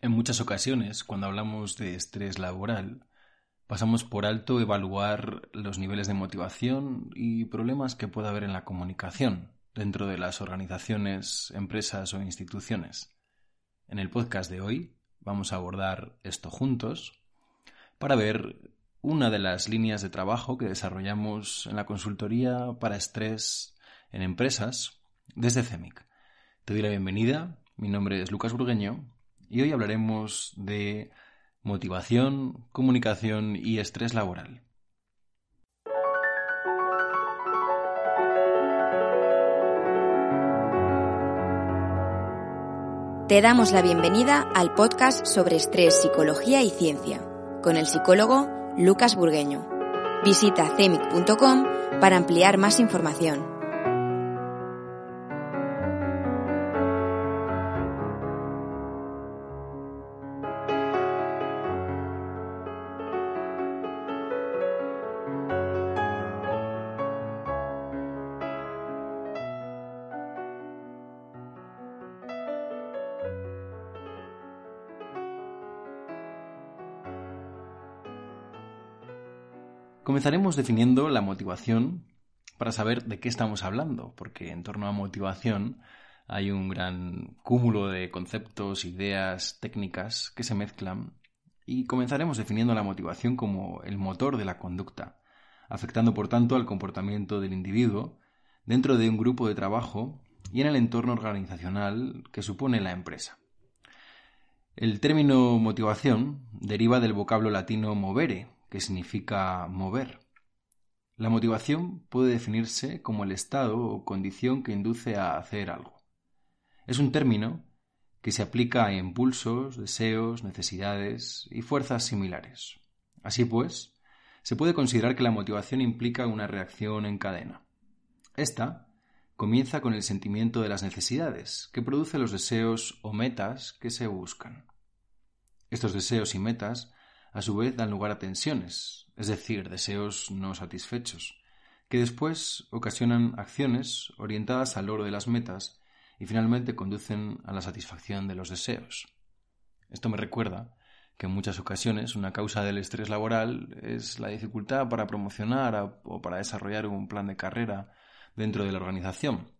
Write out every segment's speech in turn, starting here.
En muchas ocasiones, cuando hablamos de estrés laboral, pasamos por alto evaluar los niveles de motivación y problemas que pueda haber en la comunicación dentro de las organizaciones, empresas o instituciones. En el podcast de hoy vamos a abordar esto juntos para ver una de las líneas de trabajo que desarrollamos en la consultoría para estrés en empresas desde CEMIC. Te doy la bienvenida, mi nombre es Lucas Burgueño y hoy hablaremos de motivación, comunicación y estrés laboral. Te damos la bienvenida al podcast sobre estrés, psicología y ciencia, con el psicólogo Lucas Burgueño. Visita cemic.com para ampliar más información. Comenzaremos definiendo la motivación para saber de qué estamos hablando, porque en torno a motivación hay un gran cúmulo de conceptos, ideas, técnicas que se mezclan y comenzaremos definiendo la motivación como el motor de la conducta, afectando por tanto al comportamiento del individuo dentro de un grupo de trabajo y en el entorno organizacional que supone la empresa. El término motivación deriva del vocablo latino movere, que significa mover. La motivación puede definirse como el estado o condición que induce a hacer algo. Es un término que se aplica a impulsos, deseos, necesidades y fuerzas similares. Así pues, se puede considerar que la motivación implica una reacción en cadena. Esta comienza con el sentimiento de las necesidades, que produce los deseos o metas que se buscan. Estos deseos y metas a su vez dan lugar a tensiones, es decir, deseos no satisfechos, que después ocasionan acciones orientadas al logro de las metas y finalmente conducen a la satisfacción de los deseos. Esto me recuerda que en muchas ocasiones una causa del estrés laboral es la dificultad para promocionar o para desarrollar un plan de carrera dentro de la organización.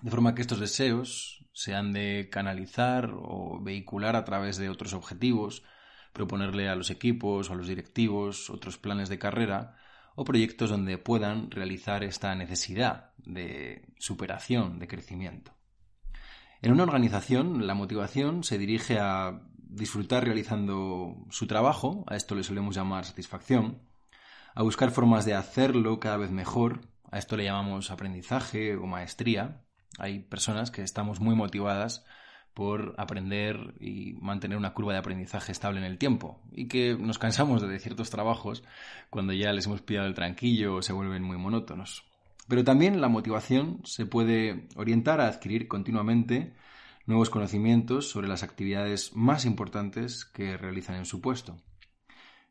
De forma que estos deseos se han de canalizar o vehicular a través de otros objetivos proponerle a los equipos o a los directivos otros planes de carrera o proyectos donde puedan realizar esta necesidad de superación, de crecimiento. En una organización, la motivación se dirige a disfrutar realizando su trabajo, a esto le solemos llamar satisfacción, a buscar formas de hacerlo cada vez mejor, a esto le llamamos aprendizaje o maestría. Hay personas que estamos muy motivadas por aprender y mantener una curva de aprendizaje estable en el tiempo y que nos cansamos de ciertos trabajos cuando ya les hemos pillado el tranquillo o se vuelven muy monótonos. Pero también la motivación se puede orientar a adquirir continuamente nuevos conocimientos sobre las actividades más importantes que realizan en su puesto.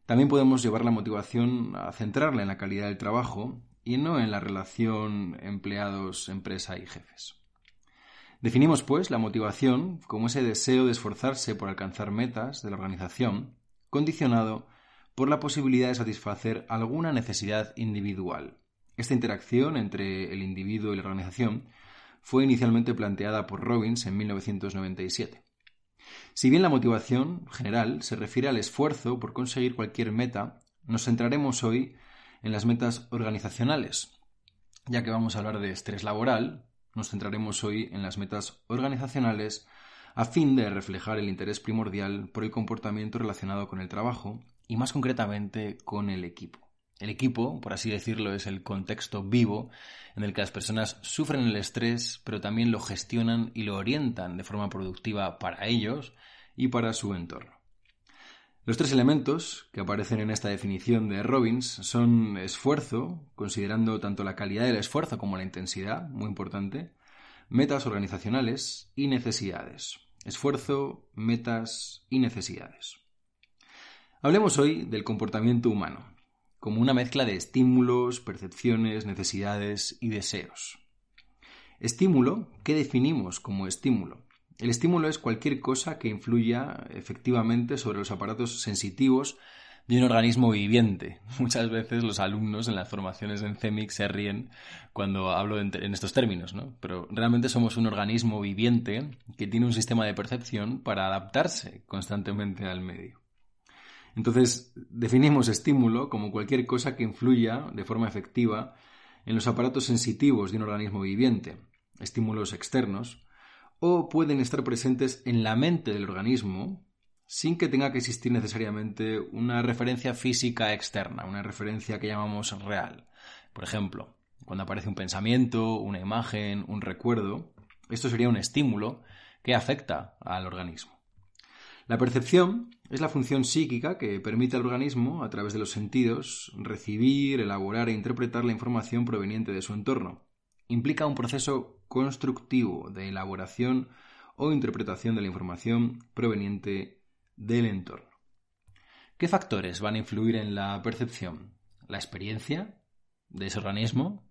También podemos llevar la motivación a centrarla en la calidad del trabajo y no en la relación empleados-empresa y jefes. Definimos, pues, la motivación como ese deseo de esforzarse por alcanzar metas de la organización, condicionado por la posibilidad de satisfacer alguna necesidad individual. Esta interacción entre el individuo y la organización fue inicialmente planteada por Robbins en 1997. Si bien la motivación general se refiere al esfuerzo por conseguir cualquier meta, nos centraremos hoy en las metas organizacionales, ya que vamos a hablar de estrés laboral, nos centraremos hoy en las metas organizacionales a fin de reflejar el interés primordial por el comportamiento relacionado con el trabajo y más concretamente con el equipo. El equipo, por así decirlo, es el contexto vivo en el que las personas sufren el estrés, pero también lo gestionan y lo orientan de forma productiva para ellos y para su entorno. Los tres elementos que aparecen en esta definición de Robbins son esfuerzo, considerando tanto la calidad del esfuerzo como la intensidad, muy importante, metas organizacionales y necesidades. Esfuerzo, metas y necesidades. Hablemos hoy del comportamiento humano, como una mezcla de estímulos, percepciones, necesidades y deseos. Estímulo, ¿qué definimos como estímulo? El estímulo es cualquier cosa que influya efectivamente sobre los aparatos sensitivos de un organismo viviente. Muchas veces los alumnos en las formaciones en CEMIC se ríen cuando hablo en, estos términos, ¿no? Pero realmente somos un organismo viviente que tiene un sistema de percepción para adaptarse constantemente al medio. Entonces, definimos estímulo como cualquier cosa que influya de forma efectiva en los aparatos sensitivos de un organismo viviente, estímulos externos, o pueden estar presentes en la mente del organismo sin que tenga que existir necesariamente una referencia física externa, una referencia que llamamos real. Por ejemplo, cuando aparece un pensamiento, una imagen, un recuerdo, esto sería un estímulo que afecta al organismo. La percepción es la función psíquica que permite al organismo, a través de los sentidos, recibir, elaborar e interpretar la información proveniente de su entorno. Implica un proceso constructivo de elaboración o interpretación de la información proveniente del entorno. ¿Qué factores van a influir en la percepción? La experiencia de ese organismo,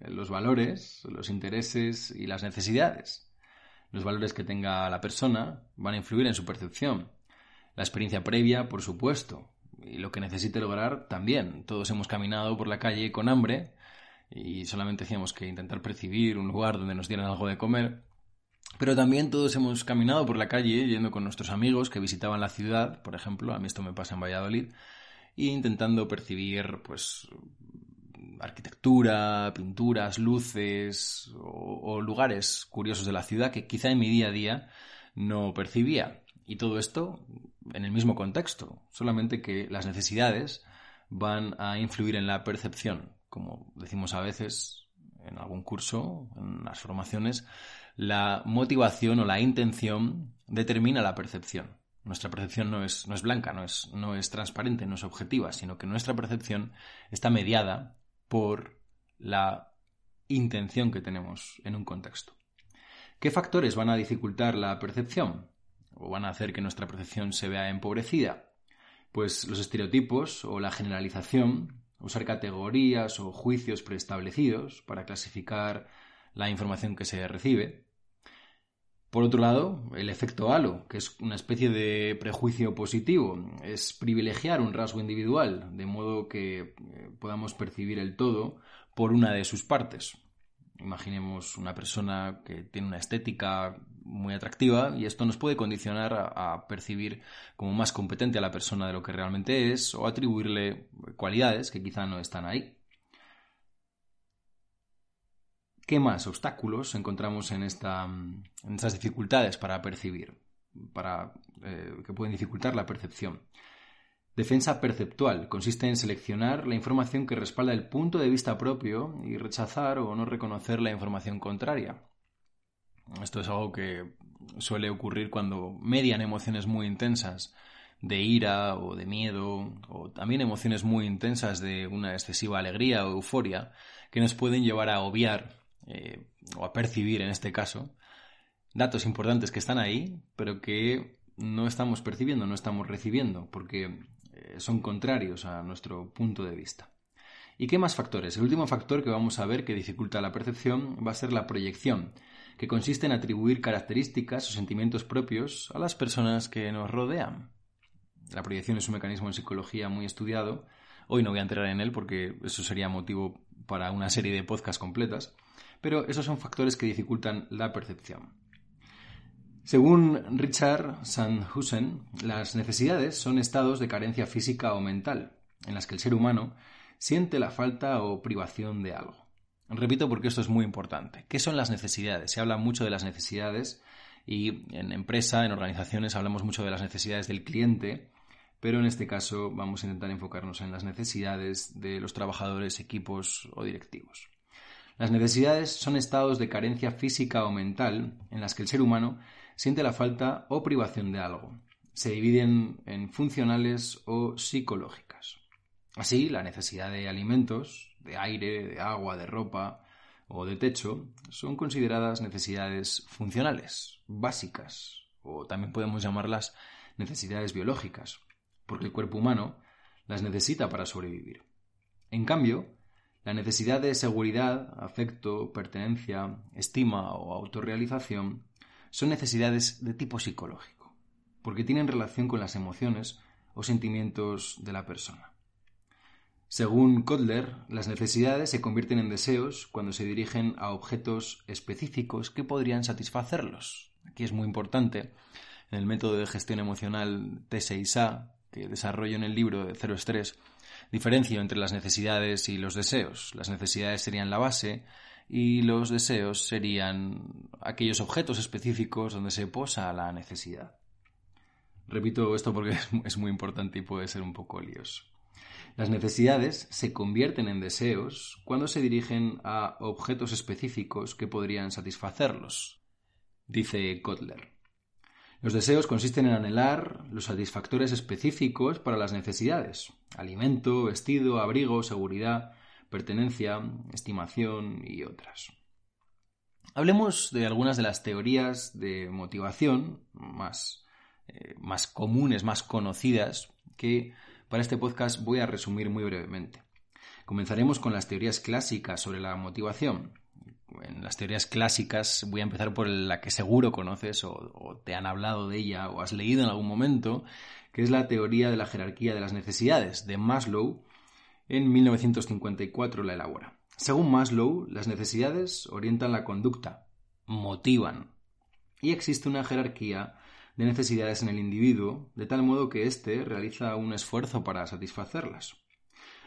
los valores, los intereses y las necesidades. Los valores que tenga la persona van a influir en su percepción. La experiencia previa, por supuesto, y lo que necesite lograr también. Todos hemos caminado por la calle con hambre y solamente decíamos que intentar percibir un lugar donde nos dieran algo de comer. Pero también todos hemos caminado por la calle yendo con nuestros amigos que visitaban la ciudad, por ejemplo, a mí esto me pasa en Valladolid, e intentando percibir pues arquitectura, pinturas, luces o, lugares curiosos de la ciudad que quizá en mi día a día no percibía. Y todo esto en el mismo contexto, solamente que las necesidades van a influir en la percepción como decimos a veces en algún curso, en las formaciones, la motivación o la intención determina la percepción. Nuestra percepción no es, no es blanca, no es, no es transparente, no es objetiva, sino que nuestra percepción está mediada por la intención que tenemos en un contexto. ¿Qué factores van a dificultar la percepción? ¿O van a hacer que nuestra percepción se vea empobrecida? Pues los estereotipos o la generalización usar categorías o juicios preestablecidos para clasificar la información que se recibe. Por otro lado, el efecto halo, que es una especie de prejuicio positivo, es privilegiar un rasgo individual, de modo que eh, podamos percibir el todo por una de sus partes. Imaginemos una persona que tiene una estética muy atractiva y esto nos puede condicionar a, percibir como más competente a la persona de lo que realmente es o atribuirle cualidades que quizá no están ahí. ¿Qué más obstáculos encontramos en, esta, en estas dificultades para percibir, para, eh, que pueden dificultar la percepción? Defensa perceptual consiste en seleccionar la información que respalda el punto de vista propio y rechazar o no reconocer la información contraria. Esto es algo que suele ocurrir cuando median emociones muy intensas de ira o de miedo o también emociones muy intensas de una excesiva alegría o euforia que nos pueden llevar a obviar eh, o a percibir en este caso datos importantes que están ahí pero que no estamos percibiendo, no estamos recibiendo porque eh, son contrarios a nuestro punto de vista. ¿Y qué más factores? El último factor que vamos a ver que dificulta la percepción va a ser la proyección, que consiste en atribuir características o sentimientos propios a las personas que nos rodean. La proyección es un mecanismo en psicología muy estudiado. Hoy no voy a entrar en él porque eso sería motivo para una serie de podcasts completas, pero esos son factores que dificultan la percepción. Según Richard Sandhusen, las necesidades son estados de carencia física o mental, en las que el ser humano siente la falta o privación de algo. Repito porque esto es muy importante. ¿Qué son las necesidades? Se habla mucho de las necesidades y en empresa, en organizaciones, hablamos mucho de las necesidades del cliente, pero en este caso vamos a intentar enfocarnos en las necesidades de los trabajadores, equipos o directivos. Las necesidades son estados de carencia física o mental en las que el ser humano siente la falta o privación de algo. se dividen en funcionales o psicológicas. Así, la necesidad de alimentos, de aire, de agua, de ropa o de techo son consideradas necesidades funcionales, básicas, o también podemos llamarlas necesidades biológicas, porque el cuerpo humano las necesita para sobrevivir. En cambio, la necesidad de seguridad, afecto, pertenencia, estima o autorrealización son necesidades de tipo psicológico, porque tienen relación con las emociones o sentimientos de la persona. Según Kotler, las necesidades se convierten en deseos cuando se dirigen a objetos específicos que podrían satisfacerlos. Aquí es muy importante, en el método de gestión emocional T6A, que desarrollo en el libro de Cero Estrés, diferencio entre las necesidades y los deseos. Las necesidades serían la base y los deseos serían aquellos objetos específicos donde se posa la necesidad. Repito esto porque es muy importante y puede ser un poco lioso. Las necesidades se convierten en deseos cuando se dirigen a objetos específicos que podrían satisfacerlos, dice Kotler. Los deseos consisten en anhelar los satisfactores específicos para las necesidades, alimento, vestido, abrigo, seguridad, pertenencia, estimación y otras. Hablemos de algunas de las teorías de motivación más, eh, más comunes, más conocidas, que para este podcast voy a resumir muy brevemente. Comenzaremos con las teorías clásicas sobre la motivación, en las teorías clásicas voy a empezar por la que seguro conoces o, te han hablado de ella o has leído en algún momento, que es la teoría de la jerarquía de las necesidades de Maslow. En 1954 la elabora. Según Maslow, las necesidades orientan la conducta, motivan, y existe una jerarquía de necesidades en el individuo, de tal modo que éste realiza un esfuerzo para satisfacerlas.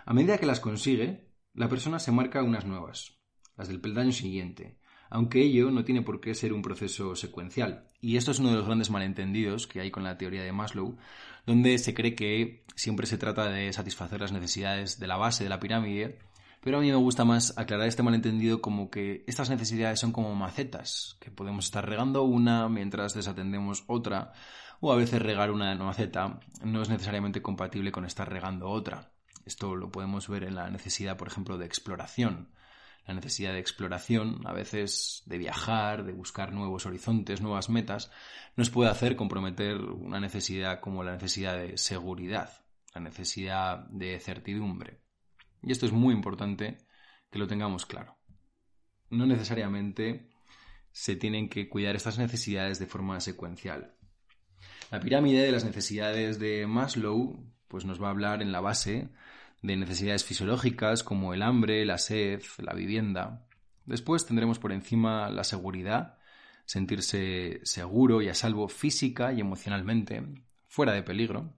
A medida que las consigue, la persona se marca unas nuevas, las del peldaño siguiente, aunque ello no tiene por qué ser un proceso secuencial. Y esto es uno de los grandes malentendidos que hay con la teoría de Maslow, donde se cree que siempre se trata de satisfacer las necesidades de la base de la pirámide, pero a mí me gusta más aclarar este malentendido como que estas necesidades son como macetas, que podemos estar regando una mientras desatendemos otra, o a veces regar una maceta no es necesariamente compatible con estar regando otra. Esto lo podemos ver en la necesidad, por ejemplo, de exploración la necesidad de exploración, a veces de viajar, de buscar nuevos horizontes, nuevas metas, nos puede hacer comprometer una necesidad como la necesidad de seguridad, la necesidad de certidumbre. Y esto es muy importante que lo tengamos claro. No necesariamente se tienen que cuidar estas necesidades de forma secuencial. La pirámide de las necesidades de Maslow pues nos va a hablar en la base de necesidades fisiológicas como el hambre, la sed, la vivienda. Después tendremos por encima la seguridad, sentirse seguro y a salvo física y emocionalmente, fuera de peligro.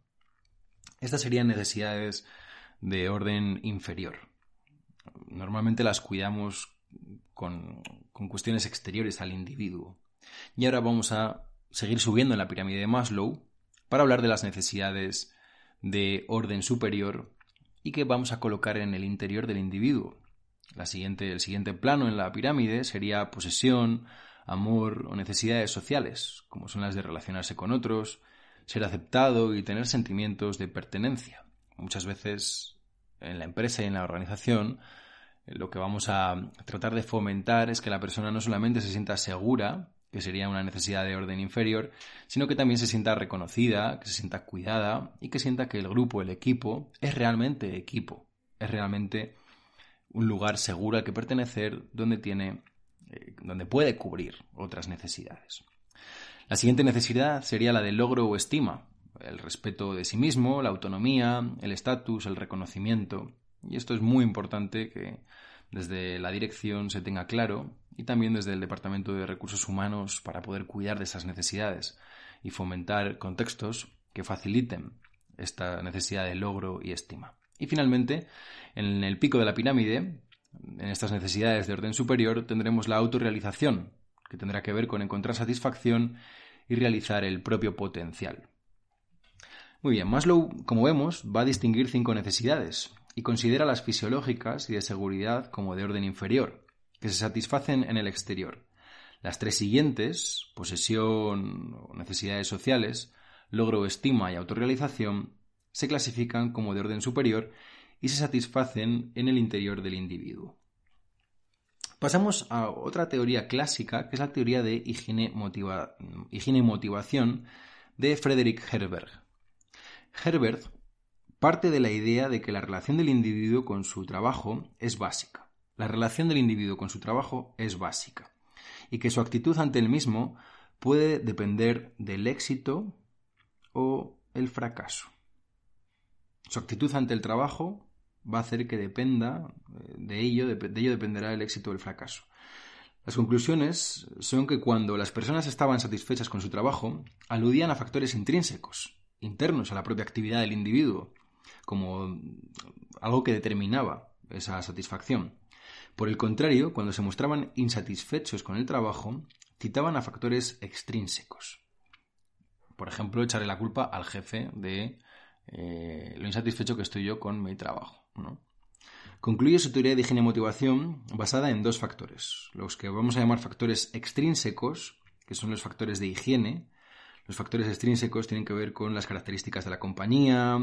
Estas serían necesidades de orden inferior. Normalmente las cuidamos con, con cuestiones exteriores al individuo. Y ahora vamos a seguir subiendo en la pirámide de Maslow para hablar de las necesidades de orden superior y que vamos a colocar en el interior del individuo. La siguiente, el siguiente plano en la pirámide sería posesión, amor o necesidades sociales, como son las de relacionarse con otros, ser aceptado y tener sentimientos de pertenencia. Muchas veces en la empresa y en la organización lo que vamos a tratar de fomentar es que la persona no solamente se sienta segura que sería una necesidad de orden inferior, sino que también se sienta reconocida, que se sienta cuidada y que sienta que el grupo, el equipo, es realmente equipo, es realmente un lugar seguro al que pertenecer donde tiene, eh, donde puede cubrir otras necesidades. La siguiente necesidad sería la de logro o estima, el respeto de sí mismo, la autonomía, el estatus, el reconocimiento. Y esto es muy importante que desde la dirección se tenga claro y también desde el Departamento de Recursos Humanos para poder cuidar de esas necesidades y fomentar contextos que faciliten esta necesidad de logro y estima. Y finalmente, en el pico de la pirámide, en estas necesidades de orden superior, tendremos la autorrealización, que tendrá que ver con encontrar satisfacción y realizar el propio potencial. Muy bien, Maslow, como vemos, va a distinguir cinco necesidades y considera las fisiológicas y de seguridad como de orden inferior, que se satisfacen en el exterior. Las tres siguientes, posesión o necesidades sociales, logro, estima y autorrealización se clasifican como de orden superior y se satisfacen en el interior del individuo. Pasamos a otra teoría clásica, que es la teoría de higiene, higiene y motivación de Frederick Herberg. Herbert parte de la idea de que la relación del individuo con su trabajo es básica. La relación del individuo con su trabajo es básica y que su actitud ante el mismo puede depender del éxito o el fracaso. Su actitud ante el trabajo va a hacer que dependa eh, de ello, de, ello dependerá el éxito o el fracaso. Las conclusiones son que cuando las personas estaban satisfechas con su trabajo, aludían a factores intrínsecos, internos a la propia actividad del individuo, como algo que determinaba esa satisfacción. Por el contrario, cuando se mostraban insatisfechos con el trabajo, citaban a factores extrínsecos. Por ejemplo, echarle la culpa al jefe de eh, lo insatisfecho que estoy yo con mi trabajo. Concluye su teoría de higiene y motivación basada en dos factores, los que vamos a llamar factores extrínsecos, que son los factores de higiene. Los factores extrínsecos tienen que ver con las características de la compañía,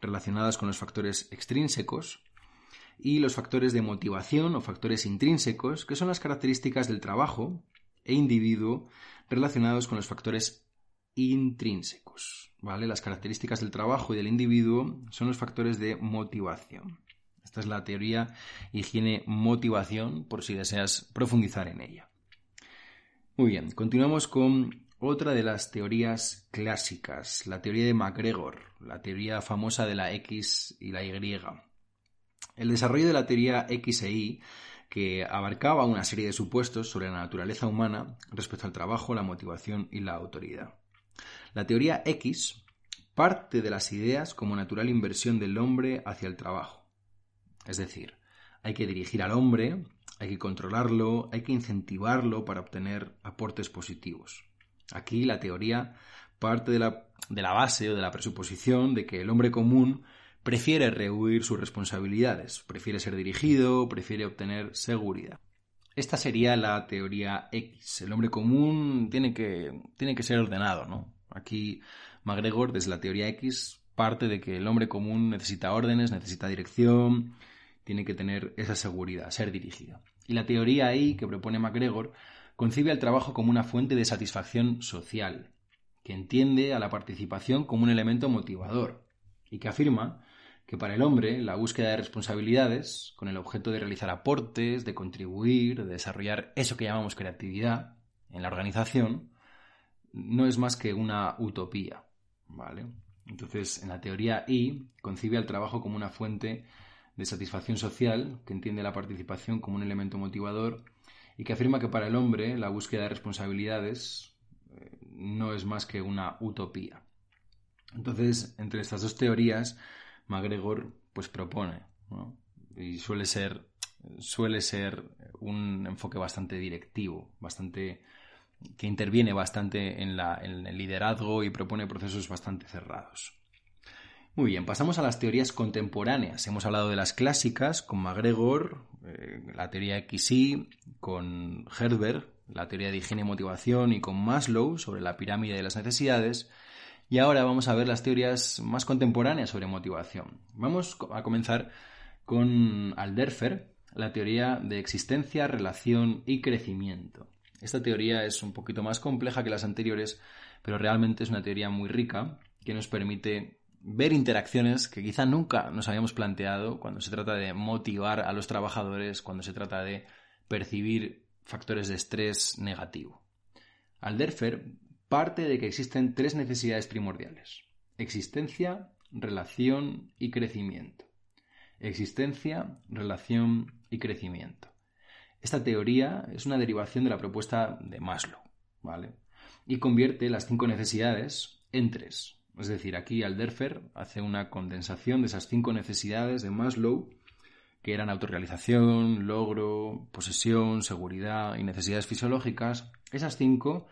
relacionadas con los factores extrínsecos, y los factores de motivación o factores intrínsecos, que son las características del trabajo e individuo relacionados con los factores intrínsecos. ¿vale? Las características del trabajo y del individuo son los factores de motivación. Esta es la teoría higiene-motivación, por si deseas profundizar en ella. Muy bien, continuamos con otra de las teorías clásicas, la teoría de MacGregor, la teoría famosa de la X y la Y. El desarrollo de la teoría X e Y, que abarcaba una serie de supuestos sobre la naturaleza humana respecto al trabajo, la motivación y la autoridad. La teoría X parte de las ideas como natural inversión del hombre hacia el trabajo. Es decir, hay que dirigir al hombre, hay que controlarlo, hay que incentivarlo para obtener aportes positivos. Aquí la teoría parte de la, de la base o de la presuposición de que el hombre común prefiere rehuir sus responsabilidades, prefiere ser dirigido, prefiere obtener seguridad. Esta sería la teoría X. El hombre común tiene que, tiene que ser ordenado, ¿no? Aquí MacGregor, desde la teoría X, parte de que el hombre común necesita órdenes, necesita dirección, tiene que tener esa seguridad, ser dirigido. Y la teoría Y, que propone MacGregor, concibe al trabajo como una fuente de satisfacción social, que entiende a la participación como un elemento motivador, y que afirma que para el hombre la búsqueda de responsabilidades, con el objeto de realizar aportes, de contribuir, de desarrollar eso que llamamos creatividad en la organización, no es más que una utopía, ¿vale? Entonces, en la teoría I, concibe al trabajo como una fuente de satisfacción social, que entiende la participación como un elemento motivador y que afirma que para el hombre la búsqueda de responsabilidades eh, no es más que una utopía. Entonces, entre estas dos teorías, MacGregor pues propone, y suele ser, suele ser un enfoque bastante directivo, bastante que interviene bastante en, el liderazgo y propone procesos bastante cerrados. Muy bien, pasamos a las teorías contemporáneas. Hemos hablado de las clásicas con MacGregor, eh, la teoría XY, con Herbert, la teoría de higiene y motivación, y con Maslow sobre la pirámide de las necesidades. Y ahora vamos a ver las teorías más contemporáneas sobre motivación. Vamos a comenzar con Alderfer, la teoría de existencia, relación y crecimiento. Esta teoría es un poquito más compleja que las anteriores, pero realmente es una teoría muy rica que nos permite ver interacciones que quizá nunca nos habíamos planteado cuando se trata de motivar a los trabajadores, cuando se trata de percibir factores de estrés negativo. Alderfer parte de que existen tres necesidades primordiales. Existencia, relación y crecimiento. Existencia, relación y crecimiento. Esta teoría es una derivación de la propuesta de Maslow, ¿vale? Y convierte las cinco necesidades en tres. Es decir, aquí Alderfer hace una condensación de esas cinco necesidades de Maslow, que eran autorrealización, logro, posesión, seguridad y necesidades fisiológicas. Esas cinco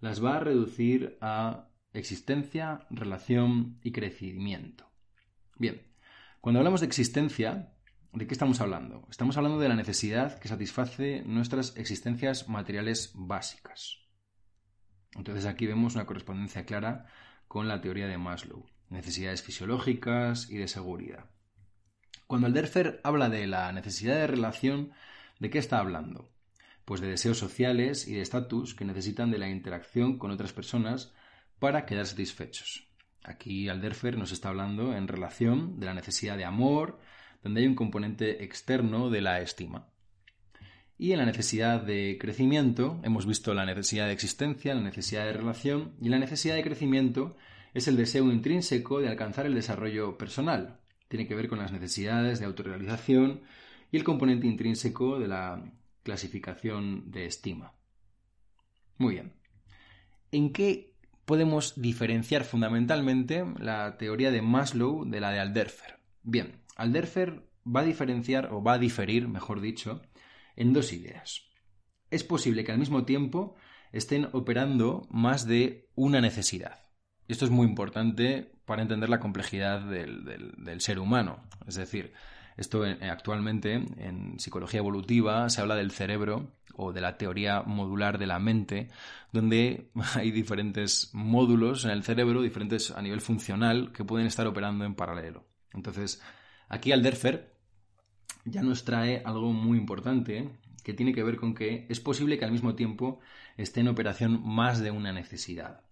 las va a reducir a existencia, relación y crecimiento. Bien, cuando hablamos de existencia, ¿de qué estamos hablando? Estamos hablando de la necesidad que satisface nuestras existencias materiales básicas. Entonces aquí vemos una correspondencia clara con la teoría de Maslow, necesidades fisiológicas y de seguridad. Cuando Alderfer habla de la necesidad de relación, ¿de qué está hablando? Pues de deseos sociales y de estatus que necesitan de la interacción con otras personas para quedar satisfechos. Aquí Alderfer nos está hablando en relación de la necesidad de amor, donde hay un componente externo de la estima. Y en la necesidad de crecimiento hemos visto la necesidad de existencia, la necesidad de relación y la necesidad de crecimiento es el deseo intrínseco de alcanzar el desarrollo personal. Tiene que ver con las necesidades de autorrealización y el componente intrínseco de la clasificación de estima. Muy bien. ¿En qué podemos diferenciar fundamentalmente la teoría de Maslow de la de Alderfer? Bien, Alderfer va a diferenciar, o va a diferir, mejor dicho, en dos ideas. Es posible que al mismo tiempo estén operando más de una necesidad. Esto es muy importante para entender la complejidad del, ser humano. Es decir, esto eh, actualmente en psicología evolutiva se habla del cerebro o de la teoría modular de la mente, donde hay diferentes módulos en el cerebro, diferentes a nivel funcional, que pueden estar operando en paralelo. Entonces, aquí Alderfer ya nos trae algo muy importante que tiene que ver con que es posible que al mismo tiempo esté en operación más de una necesidad.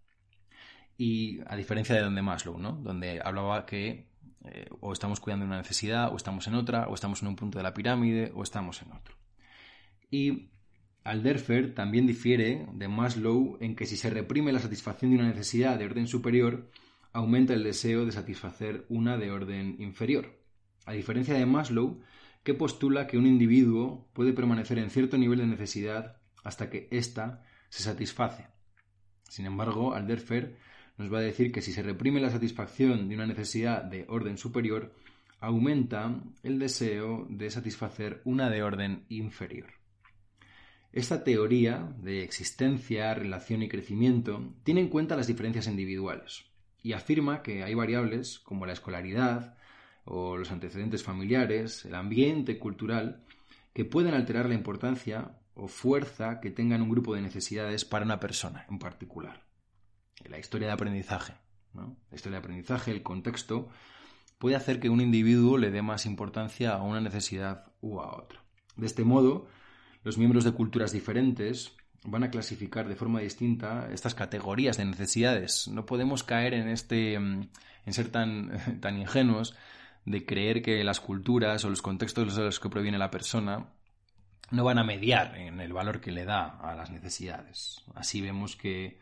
Y a diferencia de donde Maslow, ¿no? Donde hablaba que eh, o estamos cuidando una necesidad, o estamos en otra, o estamos en un punto de la pirámide, o estamos en otro. Y Alderfer también difiere de Maslow en que si se reprime la satisfacción de una necesidad de orden superior, aumenta el deseo de satisfacer una de orden inferior. A diferencia de Maslow, que postula que un individuo puede permanecer en cierto nivel de necesidad hasta que ésta se satisface. Sin embargo, Alderfer nos va a decir que si se reprime la satisfacción de una necesidad de orden superior, aumenta el deseo de satisfacer una de orden inferior. Esta teoría de existencia, relación y crecimiento tiene en cuenta las diferencias individuales y afirma que hay variables como la escolaridad, o los antecedentes familiares, el ambiente cultural, que pueden alterar la importancia o fuerza que tengan un grupo de necesidades para una persona en particular. La historia de aprendizaje, la historia de aprendizaje, el contexto, puede hacer que un individuo le dé más importancia a una necesidad u a otra. De este modo, los miembros de culturas diferentes van a clasificar de forma distinta estas categorías de necesidades. No podemos caer en este en ser tan, tan ingenuos de creer que las culturas o los contextos de los que proviene la persona no van a mediar en el valor que le da a las necesidades. Así vemos que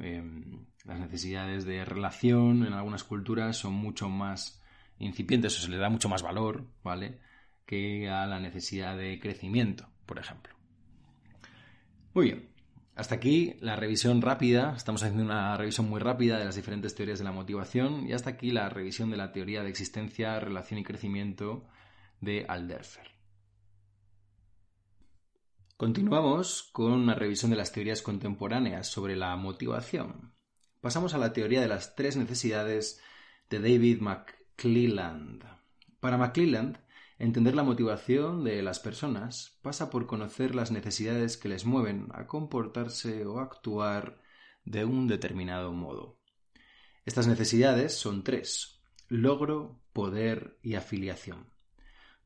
em, las necesidades de relación en algunas culturas son mucho más incipientes o se le da mucho más valor, ¿vale? Que a la necesidad de crecimiento, por ejemplo. Muy bien. Hasta aquí la revisión rápida, estamos haciendo una revisión muy rápida de las diferentes teorías de la motivación y hasta aquí la revisión de la teoría de existencia, relación y crecimiento de Alderfer. Continuamos con una revisión de las teorías contemporáneas sobre la motivación. Pasamos a la teoría de las tres necesidades de David McClelland. Para McClelland, Entender la motivación de las personas pasa por conocer las necesidades que les mueven a comportarse o actuar de un determinado modo. Estas necesidades son tres logro, poder y afiliación.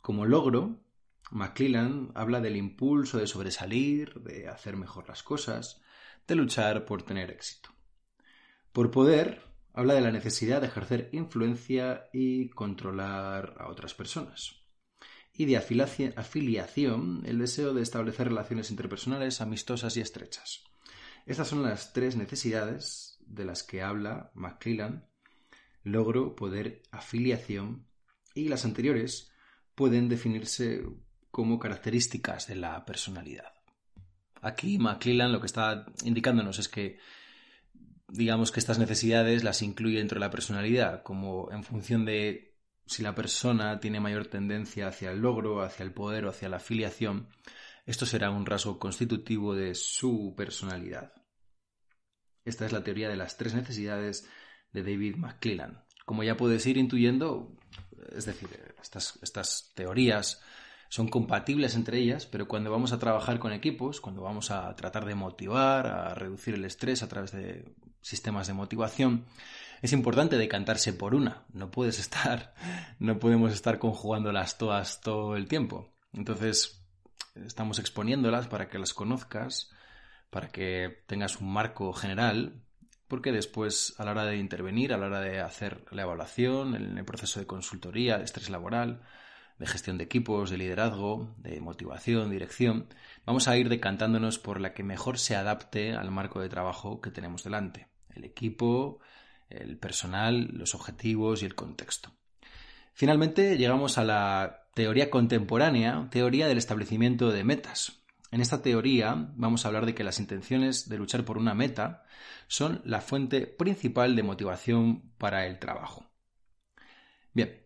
Como logro, McClellan habla del impulso de sobresalir, de hacer mejor las cosas, de luchar por tener éxito. Por poder, habla de la necesidad de ejercer influencia y controlar a otras personas y de afiliación el deseo de establecer relaciones interpersonales amistosas y estrechas. Estas son las tres necesidades de las que habla McClellan, logro, poder, afiliación, y las anteriores pueden definirse como características de la personalidad. Aquí McClellan lo que está indicándonos es que digamos que estas necesidades las incluye dentro de la personalidad, como en función de si la persona tiene mayor tendencia hacia el logro, hacia el poder o hacia la afiliación, esto será un rasgo constitutivo de su personalidad. Esta es la teoría de las tres necesidades de David McClellan. Como ya puedes ir intuyendo, es decir, estas, estas teorías son compatibles entre ellas, pero cuando vamos a trabajar con equipos, cuando vamos a tratar de motivar, a reducir el estrés a través de sistemas de motivación, es importante decantarse por una. No puedes estar, no podemos estar conjugándolas todas todo el tiempo. Entonces, estamos exponiéndolas para que las conozcas, para que tengas un marco general, porque después, a la hora de intervenir, a la hora de hacer la evaluación, en el proceso de consultoría, de estrés laboral, de gestión de equipos, de liderazgo, de motivación, dirección, vamos a ir decantándonos por la que mejor se adapte al marco de trabajo que tenemos delante. El equipo, el personal, los objetivos y el contexto. Finalmente llegamos a la teoría contemporánea, teoría del establecimiento de metas. En esta teoría vamos a hablar de que las intenciones de luchar por una meta son la fuente principal de motivación para el trabajo. Bien,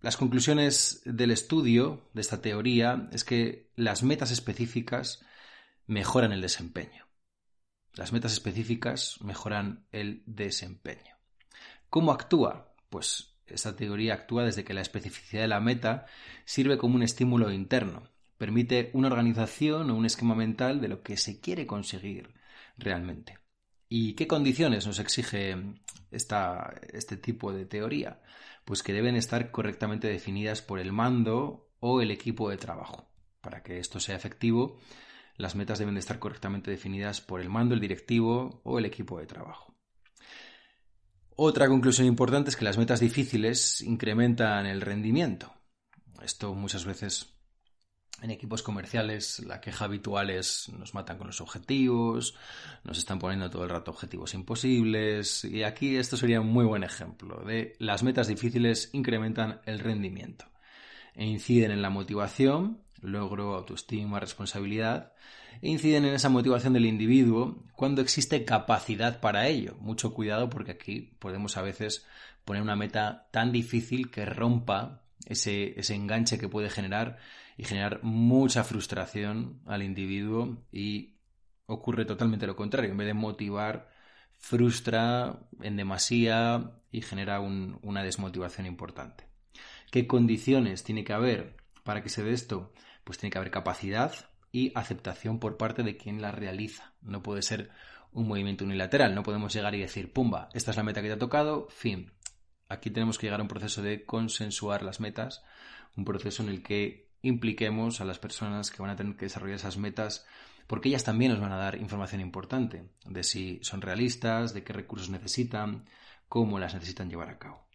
las conclusiones del estudio de esta teoría es que las metas específicas mejoran el desempeño. Las metas específicas mejoran el desempeño. ¿Cómo actúa? Pues esta teoría actúa desde que la especificidad de la meta sirve como un estímulo interno, permite una organización o un esquema mental de lo que se quiere conseguir realmente. ¿Y qué condiciones nos exige esta, este tipo de teoría? pues que deben estar correctamente definidas por el mando o el equipo de trabajo. Para que esto sea efectivo, las metas deben de estar correctamente definidas por el mando, el directivo o el equipo de trabajo. Otra conclusión importante es que las metas difíciles incrementan el rendimiento. Esto muchas veces en equipos comerciales la queja habitual es nos matan con los objetivos, nos están poniendo todo el rato objetivos imposibles y aquí esto sería un muy buen ejemplo de las metas difíciles incrementan el rendimiento e inciden en la motivación, logro, autoestima, responsabilidad e inciden en esa motivación del individuo cuando existe capacidad para ello. Mucho cuidado porque aquí podemos a veces poner una meta tan difícil que rompa ese, ese enganche que puede generar y generar mucha frustración al individuo y ocurre totalmente lo contrario. En vez de motivar, frustra en demasía y genera una desmotivación importante. ¿Qué condiciones tiene que haber para que se dé esto? Pues tiene que haber capacidad y aceptación por parte de quien la realiza. No puede ser un movimiento unilateral. No podemos llegar y decir, pumba, esta es la meta que te ha tocado, fin. Aquí tenemos que llegar a un proceso de consensuar las metas, un proceso en el que impliquemos a las personas que van a tener que desarrollar esas metas, porque ellas también nos van a dar información importante de si son realistas, de qué recursos necesitan, cómo las necesitan llevar a cabo.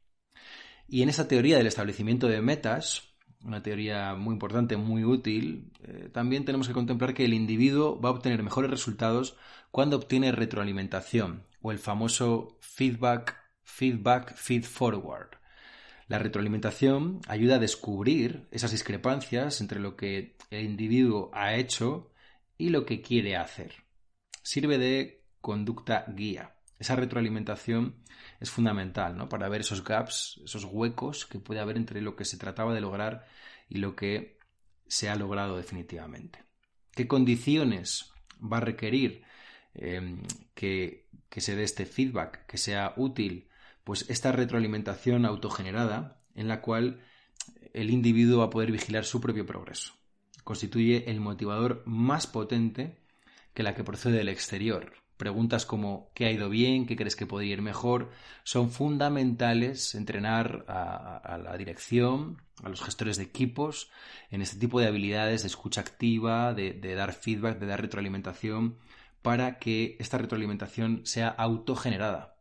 Y en esa teoría del establecimiento de metas, una teoría muy importante, muy útil, eh, también tenemos que contemplar que el individuo va a obtener mejores resultados cuando obtiene retroalimentación o el famoso feedback, feedback, feed forward. La retroalimentación ayuda a descubrir esas discrepancias entre lo que el individuo ha hecho y lo que quiere hacer. Sirve de conducta guía. Esa retroalimentación es fundamental ¿no? para ver esos gaps, esos huecos que puede haber entre lo que se trataba de lograr y lo que se ha logrado definitivamente. ¿Qué condiciones va a requerir em, que, que se dé este feedback, que sea útil pues esta retroalimentación autogenerada en la cual el individuo va a poder vigilar su propio progreso. Constituye el motivador más potente que la que procede del exterior. Preguntas como ¿qué ha ido bien? ¿Qué crees que podría ir mejor? son fundamentales entrenar a, la dirección, a los gestores de equipos, en este tipo de habilidades de escucha activa, de dar feedback, de dar retroalimentación, para que esta retroalimentación sea autogenerada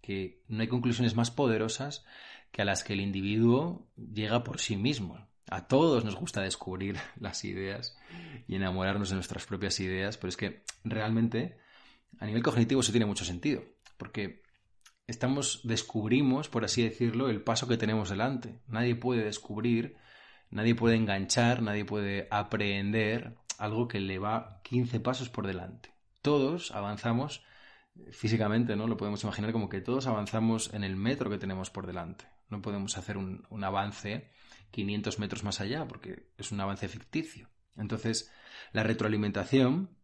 que no hay conclusiones más poderosas que a las que el individuo llega por sí mismo. A todos nos gusta descubrir las ideas y enamorarnos de nuestras propias ideas, pero es que realmente a nivel cognitivo eso tiene mucho sentido, porque estamos descubrimos, por así decirlo, el paso que tenemos delante. Nadie puede descubrir, nadie puede enganchar, nadie puede aprender algo que le va 15 pasos por delante. Todos avanzamos físicamente, ¿no? Lo podemos imaginar como que todos avanzamos en el metro que tenemos por delante. No podemos hacer un, un avance 500 metros más allá porque es un avance ficticio. Entonces, la retroalimentación,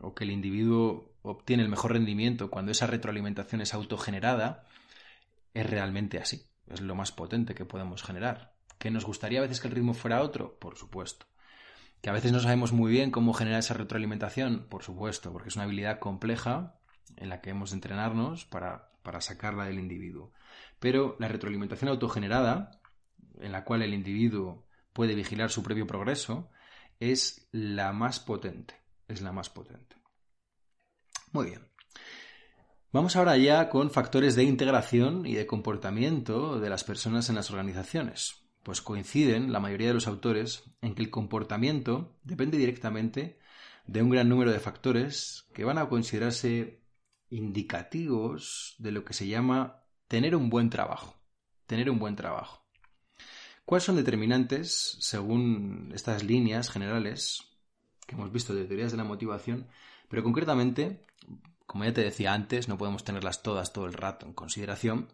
o que el individuo obtiene el mejor rendimiento cuando esa retroalimentación es autogenerada, es realmente así. Es lo más potente que podemos generar. ¿Que nos gustaría a veces que el ritmo fuera otro? Por supuesto. ¿Que a veces no sabemos muy bien cómo generar esa retroalimentación? Por supuesto, porque es una habilidad compleja en la que hemos de entrenarnos para, para sacarla del individuo. Pero la retroalimentación autogenerada, en la cual el individuo puede vigilar su propio progreso, es la más potente. Es la más potente. Muy bien. Vamos ahora ya con factores de integración y de comportamiento de las personas en las organizaciones. Pues coinciden la mayoría de los autores en que el comportamiento depende directamente de un gran número de factores que van a considerarse indicativos de lo que se llama tener un buen trabajo. Tener un buen trabajo. ¿Cuáles son determinantes, según estas líneas generales que hemos visto de teorías de la motivación? Pero concretamente, como ya te decía antes, no podemos tenerlas todas todo el rato en consideración.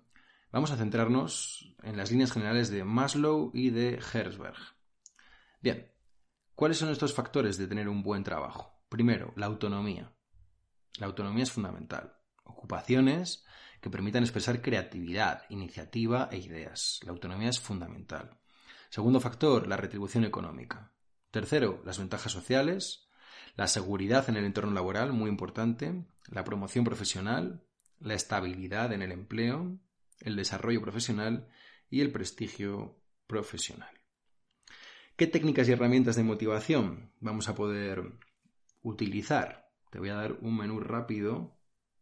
Vamos a centrarnos en las líneas generales de Maslow y de Herzberg. Bien, ¿cuáles son estos factores de tener un buen trabajo? Primero, la autonomía. La autonomía es fundamental. Ocupaciones que permitan expresar creatividad, iniciativa e ideas. La autonomía es fundamental. Segundo factor, la retribución económica. Tercero, las ventajas sociales, la seguridad en el entorno laboral, muy importante, la promoción profesional, la estabilidad en el empleo, el desarrollo profesional y el prestigio profesional. ¿Qué técnicas y herramientas de motivación vamos a poder utilizar? Te voy a dar un menú rápido.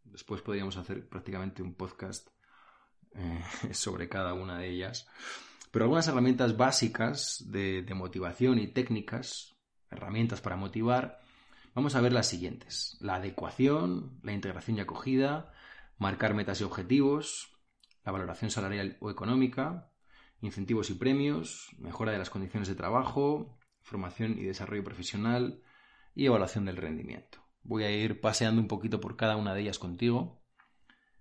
Después podríamos hacer prácticamente un podcast eh, sobre cada una de ellas. Pero algunas herramientas básicas de, motivación y técnicas, herramientas para motivar, vamos a ver las siguientes. La adecuación, la integración y acogida, marcar metas y objetivos, la valoración salarial o económica, incentivos y premios, mejora de las condiciones de trabajo, formación y desarrollo profesional y evaluación del rendimiento. Voy a ir paseando un poquito por cada una de ellas contigo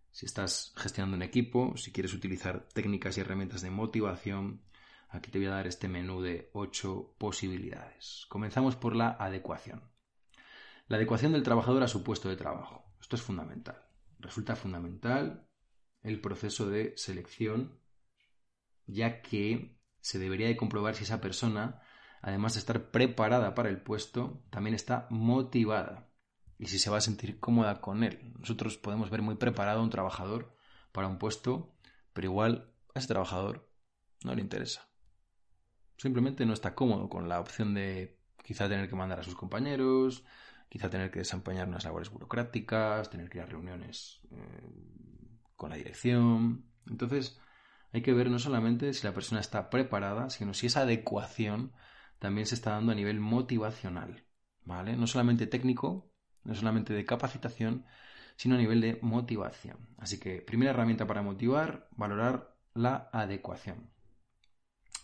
si estás gestionando un equipo, si quieres utilizar técnicas y herramientas de motivación, aquí te voy a dar este menú de 8 posibilidades. Comenzamos por la adecuación. La adecuación del trabajador a su puesto de trabajo. Esto es fundamental. Resulta fundamental el proceso de selección, ya que se debería de comprobar si esa persona, además de estar preparada para el puesto, también está motivada y si se va a sentir cómoda con él. Nosotros podemos ver muy preparado a un trabajador para un puesto, pero igual a ese trabajador no le interesa. Simplemente no está cómodo con la opción de quizá tener que mandar a sus compañeros, quizá tener que desempeñar unas labores burocráticas, tener que ir a reuniones eh, con la dirección. Entonces, hay que ver no solamente si la persona está preparada, sino si esa adecuación también se está dando a nivel motivacional. ¿Vale? No solamente técnico, no solamente de capacitación, sino a nivel de motivación. Así que primera herramienta para motivar, valorar la adecuación.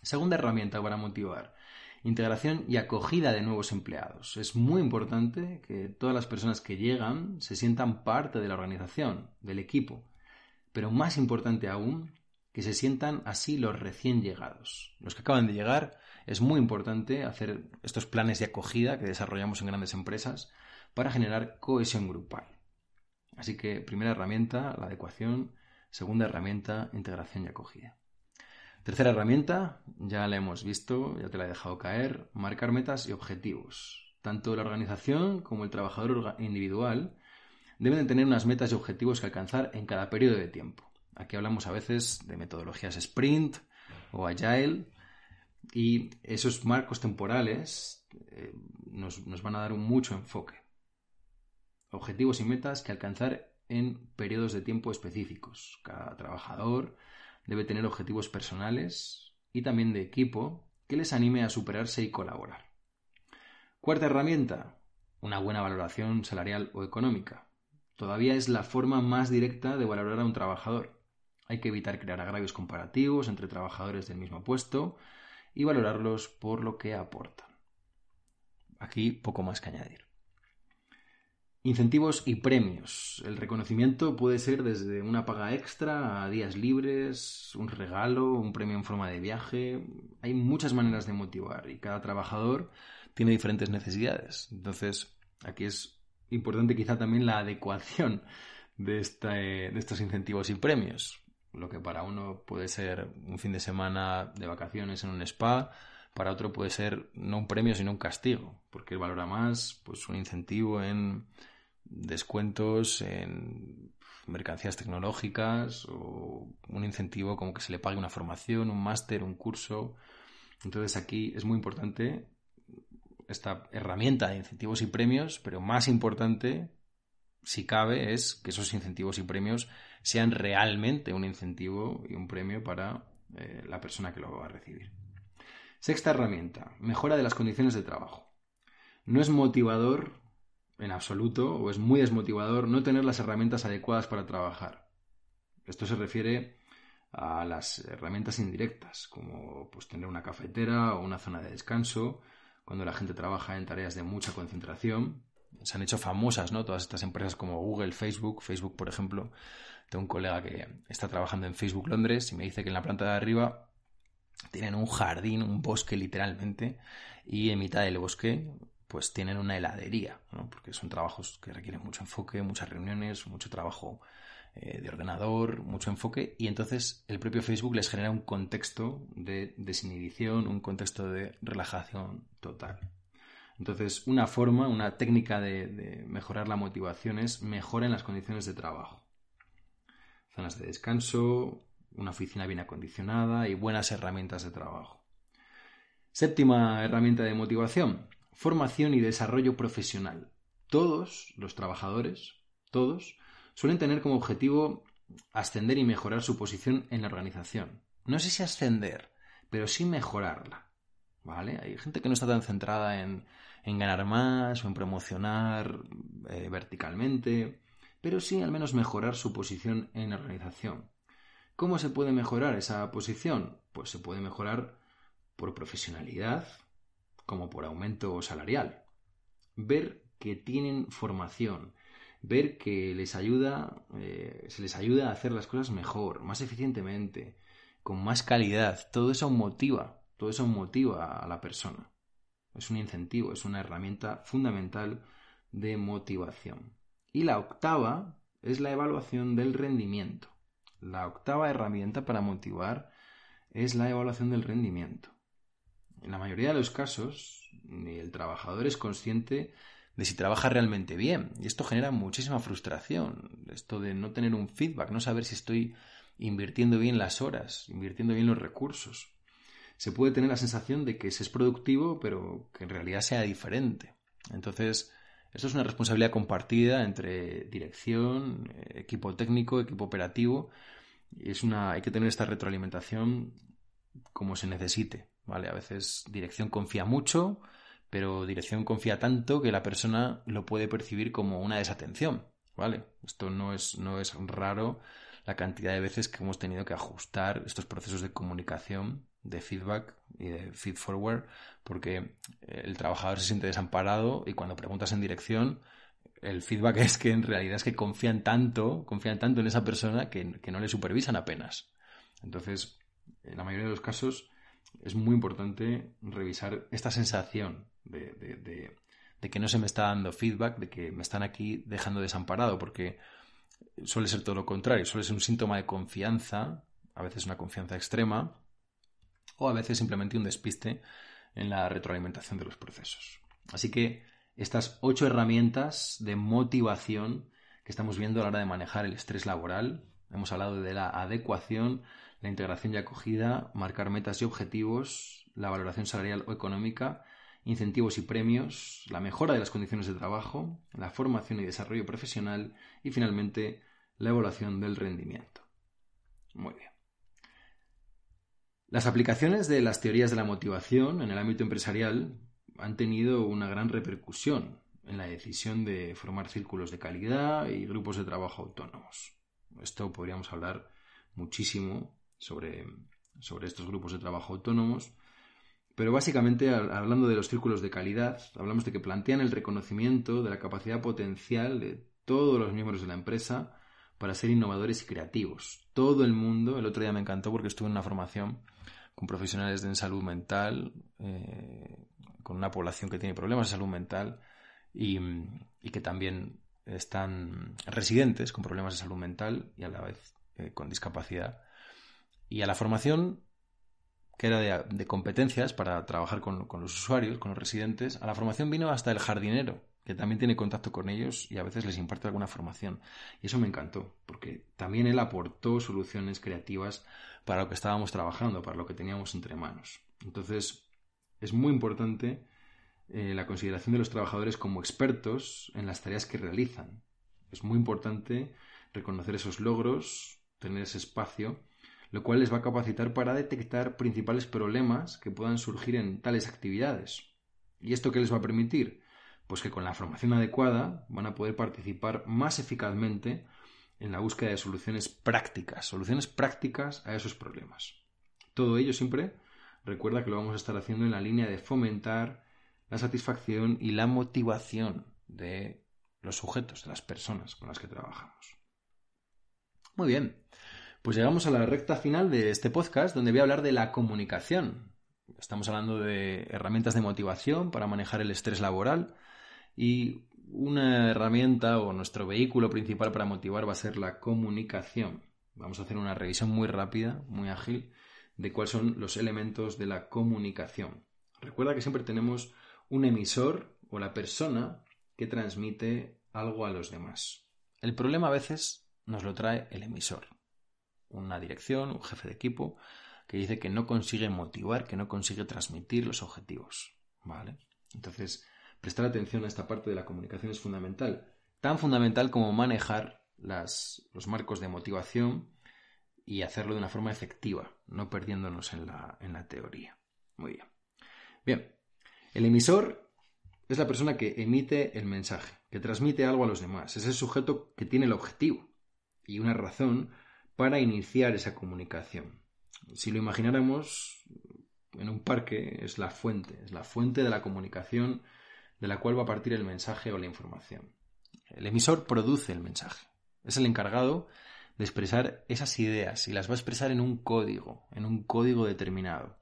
Segunda herramienta para motivar, integración y acogida de nuevos empleados. Es muy importante que todas las personas que llegan se sientan parte de la organización, del equipo, pero más importante aún, que se sientan así los recién llegados. Los que acaban de llegar, es muy importante hacer estos planes de acogida que desarrollamos en grandes empresas para generar cohesión grupal. Así que primera herramienta, la adecuación. Segunda herramienta, integración y acogida. Tercera herramienta, ya la hemos visto, ya te la he dejado caer, marcar metas y objetivos. Tanto la organización como el trabajador individual deben de tener unas metas y objetivos que alcanzar en cada periodo de tiempo. Aquí hablamos a veces de metodologías sprint o agile y esos marcos temporales eh, nos, nos van a dar un mucho enfoque objetivos y metas que alcanzar en periodos de tiempo específicos. Cada trabajador debe tener objetivos personales y también de equipo que les anime a superarse y colaborar. Cuarta herramienta, una buena valoración salarial o económica. Todavía es la forma más directa de valorar a un trabajador. Hay que evitar crear agravios comparativos entre trabajadores del mismo puesto y valorarlos por lo que aportan. Aquí poco más que añadir. Incentivos y premios. El reconocimiento puede ser desde una paga extra a días libres, un regalo, un premio en forma de viaje. Hay muchas maneras de motivar y cada trabajador tiene diferentes necesidades. Entonces, aquí es importante quizá también la adecuación de, de estos incentivos y premios. Lo que para uno puede ser un fin de semana de vacaciones en un spa, para otro puede ser no un premio sino un castigo, porque él valora más pues un incentivo en descuentos en mercancías tecnológicas o un incentivo como que se le pague una formación, un máster, un curso. Entonces aquí es muy importante esta herramienta de incentivos y premios, pero más importante, si cabe, es que esos incentivos y premios sean realmente un incentivo y un premio para eh, la persona que lo va a recibir. Sexta herramienta, mejora de las condiciones de trabajo. No es motivador en absoluto o es muy desmotivador no tener las herramientas adecuadas para trabajar. Esto se refiere a las herramientas indirectas, como pues, tener una cafetera o una zona de descanso, cuando la gente trabaja en tareas de mucha concentración. Se han hecho famosas, ¿no? Todas estas empresas como Google, Facebook. Facebook, por ejemplo, tengo un colega que está trabajando en Facebook Londres y me dice que en la planta de arriba tienen un jardín, un bosque literalmente, y en mitad del bosque pues tienen una heladería, porque son trabajos que requieren mucho enfoque, muchas reuniones, mucho trabajo eh, de ordenador, mucho enfoque, y entonces el propio Facebook les genera un contexto de desinhibición, un contexto de relajación total. Entonces, una forma, una técnica de mejorar la motivación es mejorar las condiciones de trabajo. Zonas de descanso, una oficina bien acondicionada y buenas herramientas de trabajo. Séptima herramienta de motivación, formación y desarrollo profesional. Todos los trabajadores, todos, suelen tener como objetivo ascender y mejorar su posición en la organización. No sé si ascender, pero sí mejorarla. ¿Vale? Hay gente que no está tan centrada en, ganar más o en promocionar eh, verticalmente, pero sí al menos mejorar su posición en la organización. ¿Cómo se puede mejorar esa posición? Pues se puede mejorar por profesionalidad, como por aumento salarial. Ver que tienen formación, ver que les ayuda, eh, se les ayuda a hacer las cosas mejor, más eficientemente, con más calidad. Todo eso motiva, todo eso motiva a la persona. Es un incentivo, es una herramienta fundamental de motivación. Y la octava es la evaluación del rendimiento. La octava herramienta para motivar es la evaluación del rendimiento. En la mayoría de los casos, ni el trabajador es consciente de si trabaja realmente bien. Y esto genera muchísima frustración. Esto de no tener un feedback, no saber si estoy invirtiendo bien las horas, invirtiendo bien los recursos. Se puede tener la sensación de que se es productivo, pero que en realidad sea diferente. Entonces, esto es una responsabilidad compartida entre dirección, equipo técnico, equipo operativo. Es una, hay que tener esta retroalimentación como se necesite. ¿Vale? A veces dirección confía mucho, pero dirección confía tanto que la persona lo puede percibir como una desatención, ¿vale? Esto no es, no es raro la cantidad de veces que hemos tenido que ajustar estos procesos de comunicación, de feedback y de feed forward, porque el trabajador se siente desamparado y cuando preguntas en dirección, el feedback es que en realidad es que confían tanto, confían tanto en esa persona que, que no le supervisan apenas. Entonces, en la mayoría de los casos, es muy importante revisar esta sensación de, que no se me está dando feedback, de que me están aquí dejando desamparado, porque suele ser todo lo contrario, suele ser un síntoma de confianza, a veces una confianza extrema, o a veces simplemente un despiste en la retroalimentación de los procesos. Así que estas ocho herramientas de motivación que estamos viendo a la hora de manejar el estrés laboral, hemos hablado de la adecuación, la integración y acogida, marcar metas y objetivos, la valoración salarial o económica, incentivos y premios, la mejora de las condiciones de trabajo, la formación y desarrollo profesional y finalmente la evaluación del rendimiento. Muy bien. Las aplicaciones de las teorías de la motivación en el ámbito empresarial han tenido una gran repercusión en la decisión de formar círculos de calidad y grupos de trabajo autónomos. Esto podríamos hablar muchísimo sobre, sobre estos grupos de trabajo autónomos. Pero básicamente, hablando de los círculos de calidad, hablamos de que plantean el reconocimiento de la capacidad potencial de todos los miembros de la empresa para ser innovadores y creativos. Todo el mundo, el otro día me encantó porque estuve en una formación con profesionales de salud mental, eh, con una población que tiene problemas de salud mental y, que también están residentes con problemas de salud mental y a la vez eh, con discapacidad. Y a la formación, que era de, competencias para trabajar con, los usuarios, con los residentes, a la formación vino hasta el jardinero que también tiene contacto con ellos y a veces les imparte alguna formación. Y eso me encantó, porque también él aportó soluciones creativas para lo que estábamos trabajando, para lo que teníamos entre manos. Entonces, es muy importante eh, la consideración de los trabajadores como expertos en las tareas que realizan. Es muy importante reconocer esos logros, tener ese espacio, lo cual les va a capacitar para detectar principales problemas que puedan surgir en tales actividades. ¿Y esto qué les va a permitir? Pues que con la formación adecuada van a poder participar más eficazmente en la búsqueda de soluciones prácticas, soluciones prácticas a esos problemas. Todo ello siempre recuerda que lo vamos a estar haciendo en la línea de fomentar la satisfacción y la motivación de los sujetos, de las personas con las que trabajamos. Muy bien, pues llegamos a la recta final de este podcast donde voy a hablar de la comunicación. Estamos hablando de herramientas de motivación para manejar el estrés laboral y una herramienta o nuestro vehículo principal para motivar va a ser la comunicación. Vamos a hacer una revisión muy rápida, muy ágil, de cuáles son los elementos de la comunicación. Recuerda que siempre tenemos un emisor o la persona que transmite algo a los demás. El problema a veces nos lo trae el emisor. Una dirección, un jefe de equipo, que dice que no consigue motivar, que no consigue transmitir los objetivos. ¿Vale? Entonces, prestar atención a esta parte de la comunicación es fundamental. Tan fundamental como manejar los marcos de motivación y hacerlo de una forma efectiva, no perdiéndonos en la, en la teoría. Muy bien. Bien, el emisor es la persona que emite el mensaje, que transmite algo a los demás. Es el sujeto que tiene el objetivo y una razón para iniciar esa comunicación. Si lo imagináramos en un parque, es la fuente, es la fuente de la comunicación de la cual va a partir el mensaje o la información. El emisor produce el mensaje. Es el encargado de expresar esas ideas y las va a expresar en un código, en un código determinado.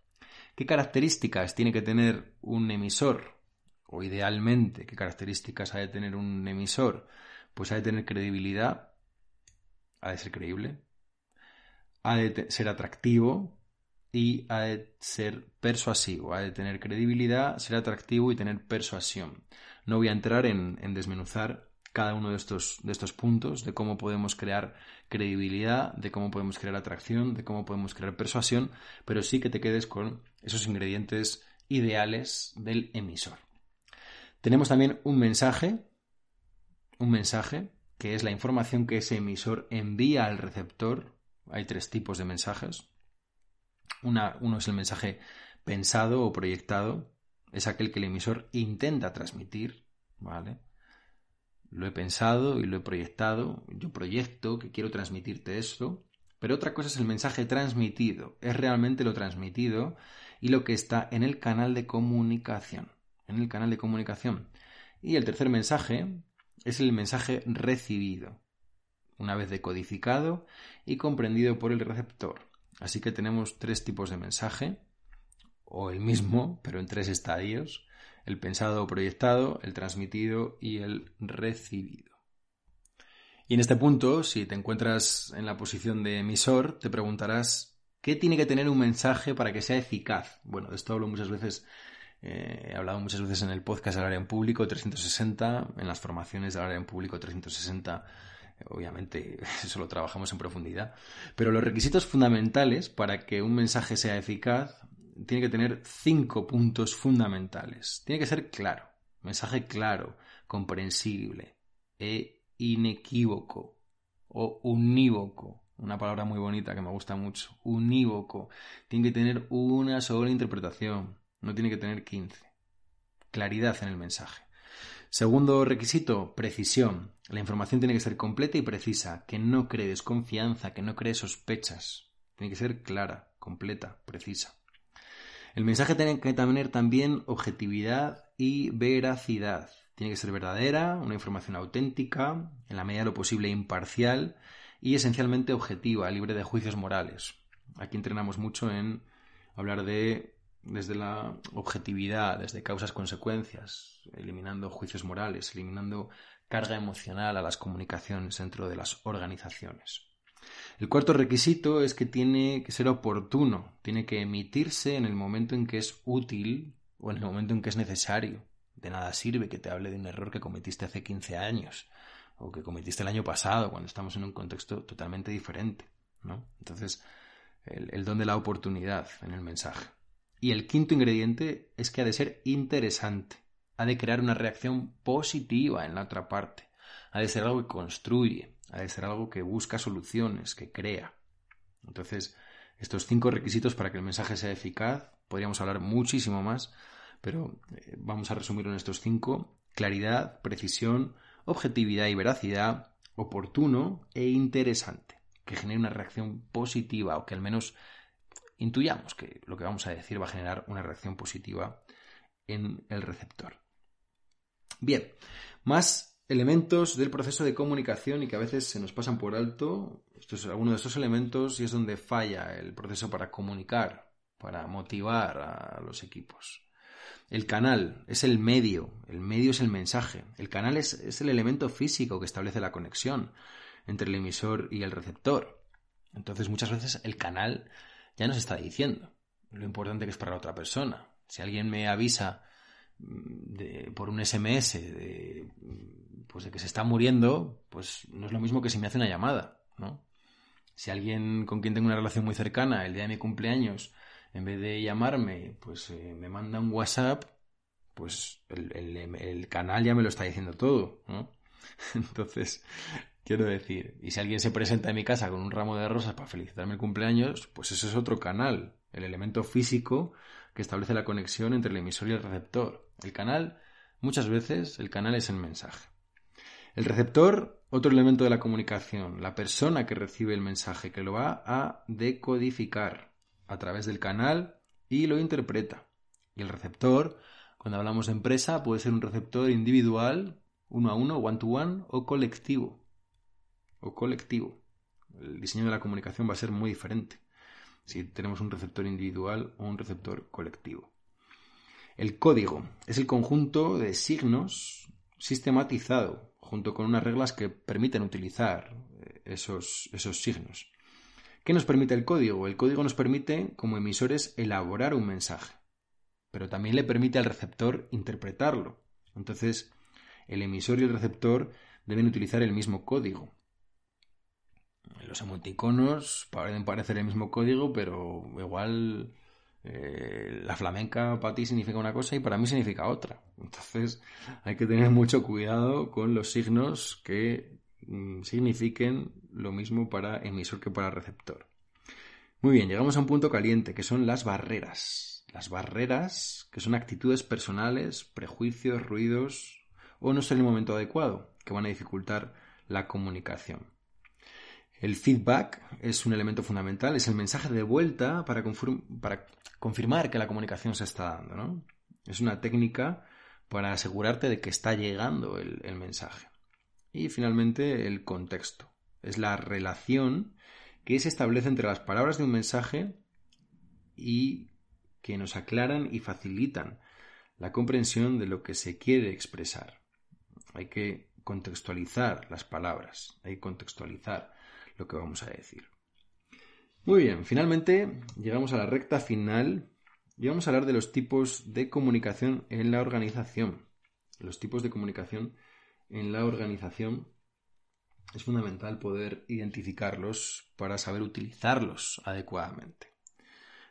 ¿Qué características tiene que tener un emisor? O idealmente, ¿qué características ha de tener un emisor? Pues ha de tener credibilidad, ha de ser creíble, ha de ser atractivo y ha de ser persuasivo, ha de tener credibilidad, ser atractivo y tener persuasión. No voy a entrar en, en desmenuzar cada uno de estos, de estos puntos, de cómo podemos crear credibilidad, de cómo podemos crear atracción, de cómo podemos crear persuasión, pero sí que te quedes con esos ingredientes ideales del emisor. Tenemos también un mensaje, un mensaje que es la información que ese emisor envía al receptor. Hay tres tipos de mensajes. uno es el mensaje pensado o proyectado, es aquel que el emisor intenta transmitir, ¿vale? Lo he pensado y lo he proyectado, yo proyecto que quiero transmitirte esto, pero otra cosa es el mensaje transmitido, es realmente lo transmitido y lo que está en el canal de comunicación, en el canal de comunicación. Y el tercer mensaje es el mensaje recibido, una vez decodificado y comprendido por el receptor. Así que tenemos tres tipos de mensaje, o el mismo, pero en tres estadios, el pensado o proyectado, el transmitido y el recibido. Y en este punto, si te encuentras en la posición de emisor, te preguntarás, ¿qué tiene que tener un mensaje para que sea eficaz? Bueno, de esto hablo muchas veces, eh, he hablado muchas veces en el podcast del área en público 360, en las formaciones del área en público 360 obviamente eso lo trabajamos en profundidad, pero los requisitos fundamentales para que un mensaje sea eficaz tiene que tener cinco puntos fundamentales. Tiene que ser claro, mensaje claro, comprensible e inequívoco o unívoco. Una palabra muy bonita que me gusta mucho. Unívoco. Tiene que tener una sola interpretación. No tiene que tener 15. Claridad en el mensaje. Segundo requisito, precisión. La información tiene que ser completa y precisa, que no cree desconfianza, que no cree sospechas. Tiene que ser clara, completa, precisa. El mensaje tiene que tener también objetividad y veracidad. Tiene que ser verdadera, una información auténtica, en la medida de lo posible imparcial y esencialmente objetiva, libre de juicios morales. Aquí entrenamos mucho en hablar de desde la objetividad, desde causas-consecuencias, eliminando juicios morales, eliminando carga emocional a las comunicaciones dentro de las organizaciones. El cuarto requisito es que tiene que ser oportuno, tiene que emitirse en el momento en que es útil o en el momento en que es necesario. De nada sirve que te hable de un error que cometiste hace 15 años o que cometiste el año pasado cuando estamos en un contexto totalmente diferente, ¿no? Entonces, el, el don de la oportunidad en el mensaje. Y el quinto ingrediente es que ha de ser interesante, ha de crear una reacción positiva en la otra parte, ha de ser algo que construye, ha de ser algo que busca soluciones, que crea. Entonces, estos cinco requisitos para que el mensaje sea eficaz, podríamos hablar muchísimo más, pero eh, vamos a resumirlo en estos cinco. Claridad, precisión, objetividad y veracidad, oportuno e interesante, que genere una reacción positiva o que al menos intuyamos que lo que vamos a decir va a generar una reacción positiva en el receptor. Bien, más elementos del proceso de comunicación y que a veces se nos pasan por alto. Esto es alguno de estos elementos y es donde falla el proceso para comunicar, para motivar a los equipos. El canal es el medio, el medio es el mensaje. El canal es, es el elemento físico que establece la conexión entre el emisor y el receptor. Entonces muchas veces el canal ya nos está diciendo lo importante que es para la otra persona. Si alguien me avisa mm, por un SMS de, pues de que se está muriendo, pues no es lo mismo que si me hace una llamada, ¿no? Si alguien con quien tengo una relación muy cercana el día de mi cumpleaños, en vez de llamarme, pues eh, me manda un WhatsApp, pues el, el, canal ya me lo está diciendo todo, ¿no? Entonces, quiero decir, y si alguien se presenta en mi casa con un ramo de rosas para felicitarme el cumpleaños, pues eso es otro canal, el elemento físico que establece la conexión entre el emisor y el receptor. El canal, muchas veces, el canal es el mensaje. El receptor, otro elemento de la comunicación, la persona que recibe el mensaje, que lo va a decodificar a través del canal y lo interpreta. Y el receptor, cuando hablamos de empresa, puede ser un receptor individual, uno a uno, one to one, o colectivo. O colectivo. El diseño de la comunicación va a ser muy diferente si tenemos un receptor individual o un receptor colectivo. El código es el conjunto de signos sistematizado junto con unas reglas que permiten utilizar eh, esos, esos signos. ¿Qué nos permite el código? El código nos permite, como emisores, elaborar un mensaje, pero también le permite al receptor interpretarlo. Entonces, el emisor y el receptor deben utilizar el mismo código. Los emoticonos pueden parecer el mismo código, pero igual eh, la flamenca para ti significa una cosa y para mí significa otra. Entonces hay que tener mucho cuidado con los signos que mm, signifiquen lo mismo para emisor que para receptor. Muy bien, llegamos a un punto caliente, que son las barreras. Las barreras, que son actitudes personales, prejuicios, ruidos, o no es el momento adecuado, que van a dificultar la comunicación. El feedback es un elemento fundamental, es el mensaje de vuelta para, confirmar que la comunicación se está dando. ¿no? Es una técnica para asegurarte de que está llegando el, el mensaje. Y finalmente el contexto. Es la relación que se establece entre las palabras de un mensaje y que nos aclaran y facilitan la comprensión de lo que se quiere expresar. Hay que contextualizar las palabras, hay que contextualizar lo que vamos a decir. Muy bien, finalmente llegamos a la recta final y vamos a hablar de los tipos de comunicación en la organización. Los tipos de comunicación en la organización es fundamental poder identificarlos para saber utilizarlos adecuadamente.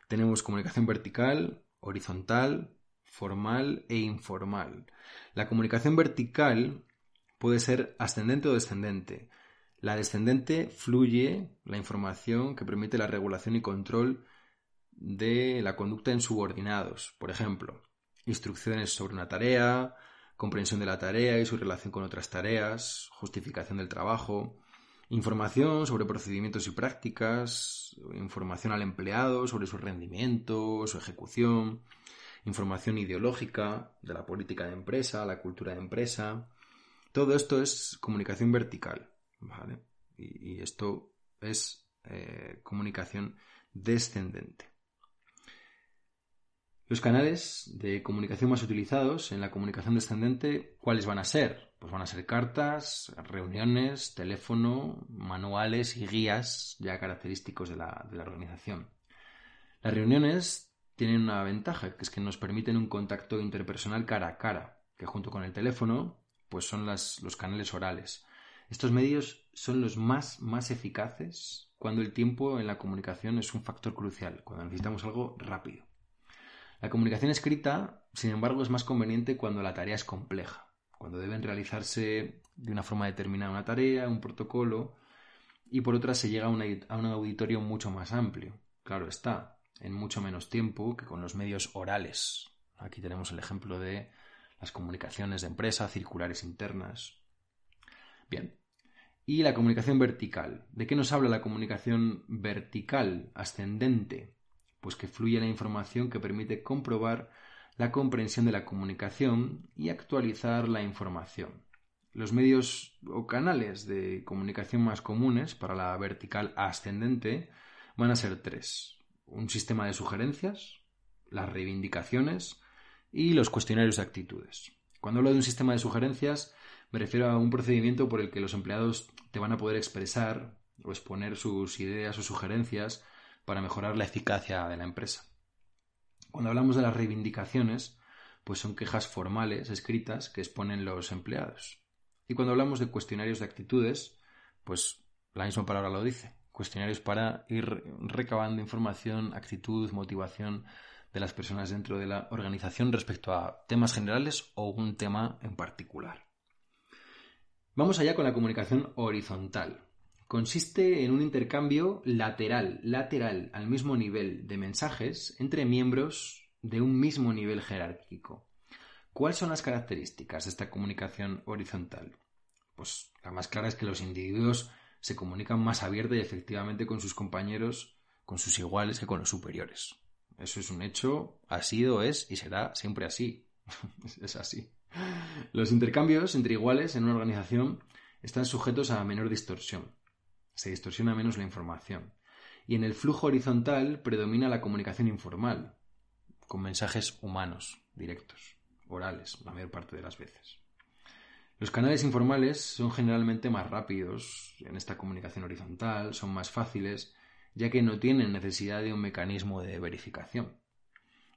Tenemos comunicación vertical, horizontal, formal e informal. La comunicación vertical puede ser ascendente o descendente. La descendente fluye la información que permite la regulación y control de la conducta en subordinados. Por ejemplo, instrucciones sobre una tarea, comprensión de la tarea y su relación con otras tareas, justificación del trabajo, información sobre procedimientos y prácticas, información al empleado sobre su rendimiento, su ejecución, información ideológica de la política de empresa, la cultura de empresa. Todo esto es comunicación vertical. ¿Vale? Y, esto es eh, comunicación descendente. Los canales de comunicación más utilizados en la comunicación descendente, ¿cuáles van a ser? Pues van a ser cartas, reuniones, teléfono, manuales y guías ya característicos de la, de la organización. Las reuniones tienen una ventaja, que es que nos permiten un contacto interpersonal cara a cara. que junto con el teléfono, pues son las, los canales orales. Estos medios son los más, más eficaces cuando el tiempo en la comunicación es un factor crucial, cuando necesitamos algo rápido. La comunicación escrita, sin embargo, es más conveniente cuando la tarea es compleja, cuando deben realizarse de una forma determinada una tarea, un protocolo, y por otra se llega a, a un auditorio mucho más amplio. Claro está, en mucho menos tiempo que con los medios orales. Aquí tenemos el ejemplo de las comunicaciones de empresa, circulares internas. Bien. Y la comunicación vertical. ¿De qué nos habla la comunicación vertical, ascendente? Pues que fluye la información que permite comprobar la comprensión de la comunicación y actualizar la información. Los medios o canales de comunicación más comunes para la vertical ascendente van a ser tres. Un sistema de sugerencias, las reivindicaciones y los cuestionarios de actitudes. Cuando hablo de un sistema de sugerencias, me refiero a un procedimiento por el que los empleados te van a poder expresar o exponer sus ideas o sugerencias para mejorar la eficacia de la empresa. Cuando hablamos de las reivindicaciones, pues son quejas formales escritas que exponen los empleados. Y cuando hablamos de cuestionarios de actitudes, pues la misma palabra lo dice. Cuestionarios para ir recabando información, actitud, motivación de las personas dentro de la organización respecto a temas generales o un tema en particular. Vamos allá con la comunicación horizontal. Consiste en un intercambio lateral, lateral, al mismo nivel de mensajes entre miembros de un mismo nivel jerárquico. ¿Cuáles son las características de esta comunicación horizontal? Pues la más clara es que los individuos se comunican más abierta y efectivamente con sus compañeros, con sus iguales que con los superiores. Eso es un hecho, ha sido, es y será siempre así. es así. Los intercambios entre iguales en una organización están sujetos a menor distorsión. Se distorsiona menos la información. Y en el flujo horizontal predomina la comunicación informal, con mensajes humanos, directos, orales, la mayor parte de las veces. Los canales informales son generalmente más rápidos en esta comunicación horizontal, son más fáciles ya que no tienen necesidad de un mecanismo de verificación.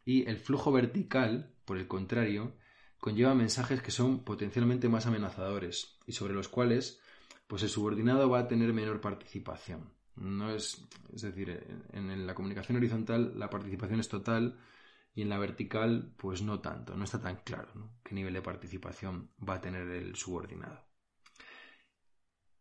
Y el flujo vertical, por el contrario, conlleva mensajes que son potencialmente más amenazadores y sobre los cuales pues el subordinado va a tener menor participación. No es, es decir, en la comunicación horizontal la participación es total y en la vertical pues no tanto, no está tan claro qué nivel de participación va a tener el subordinado.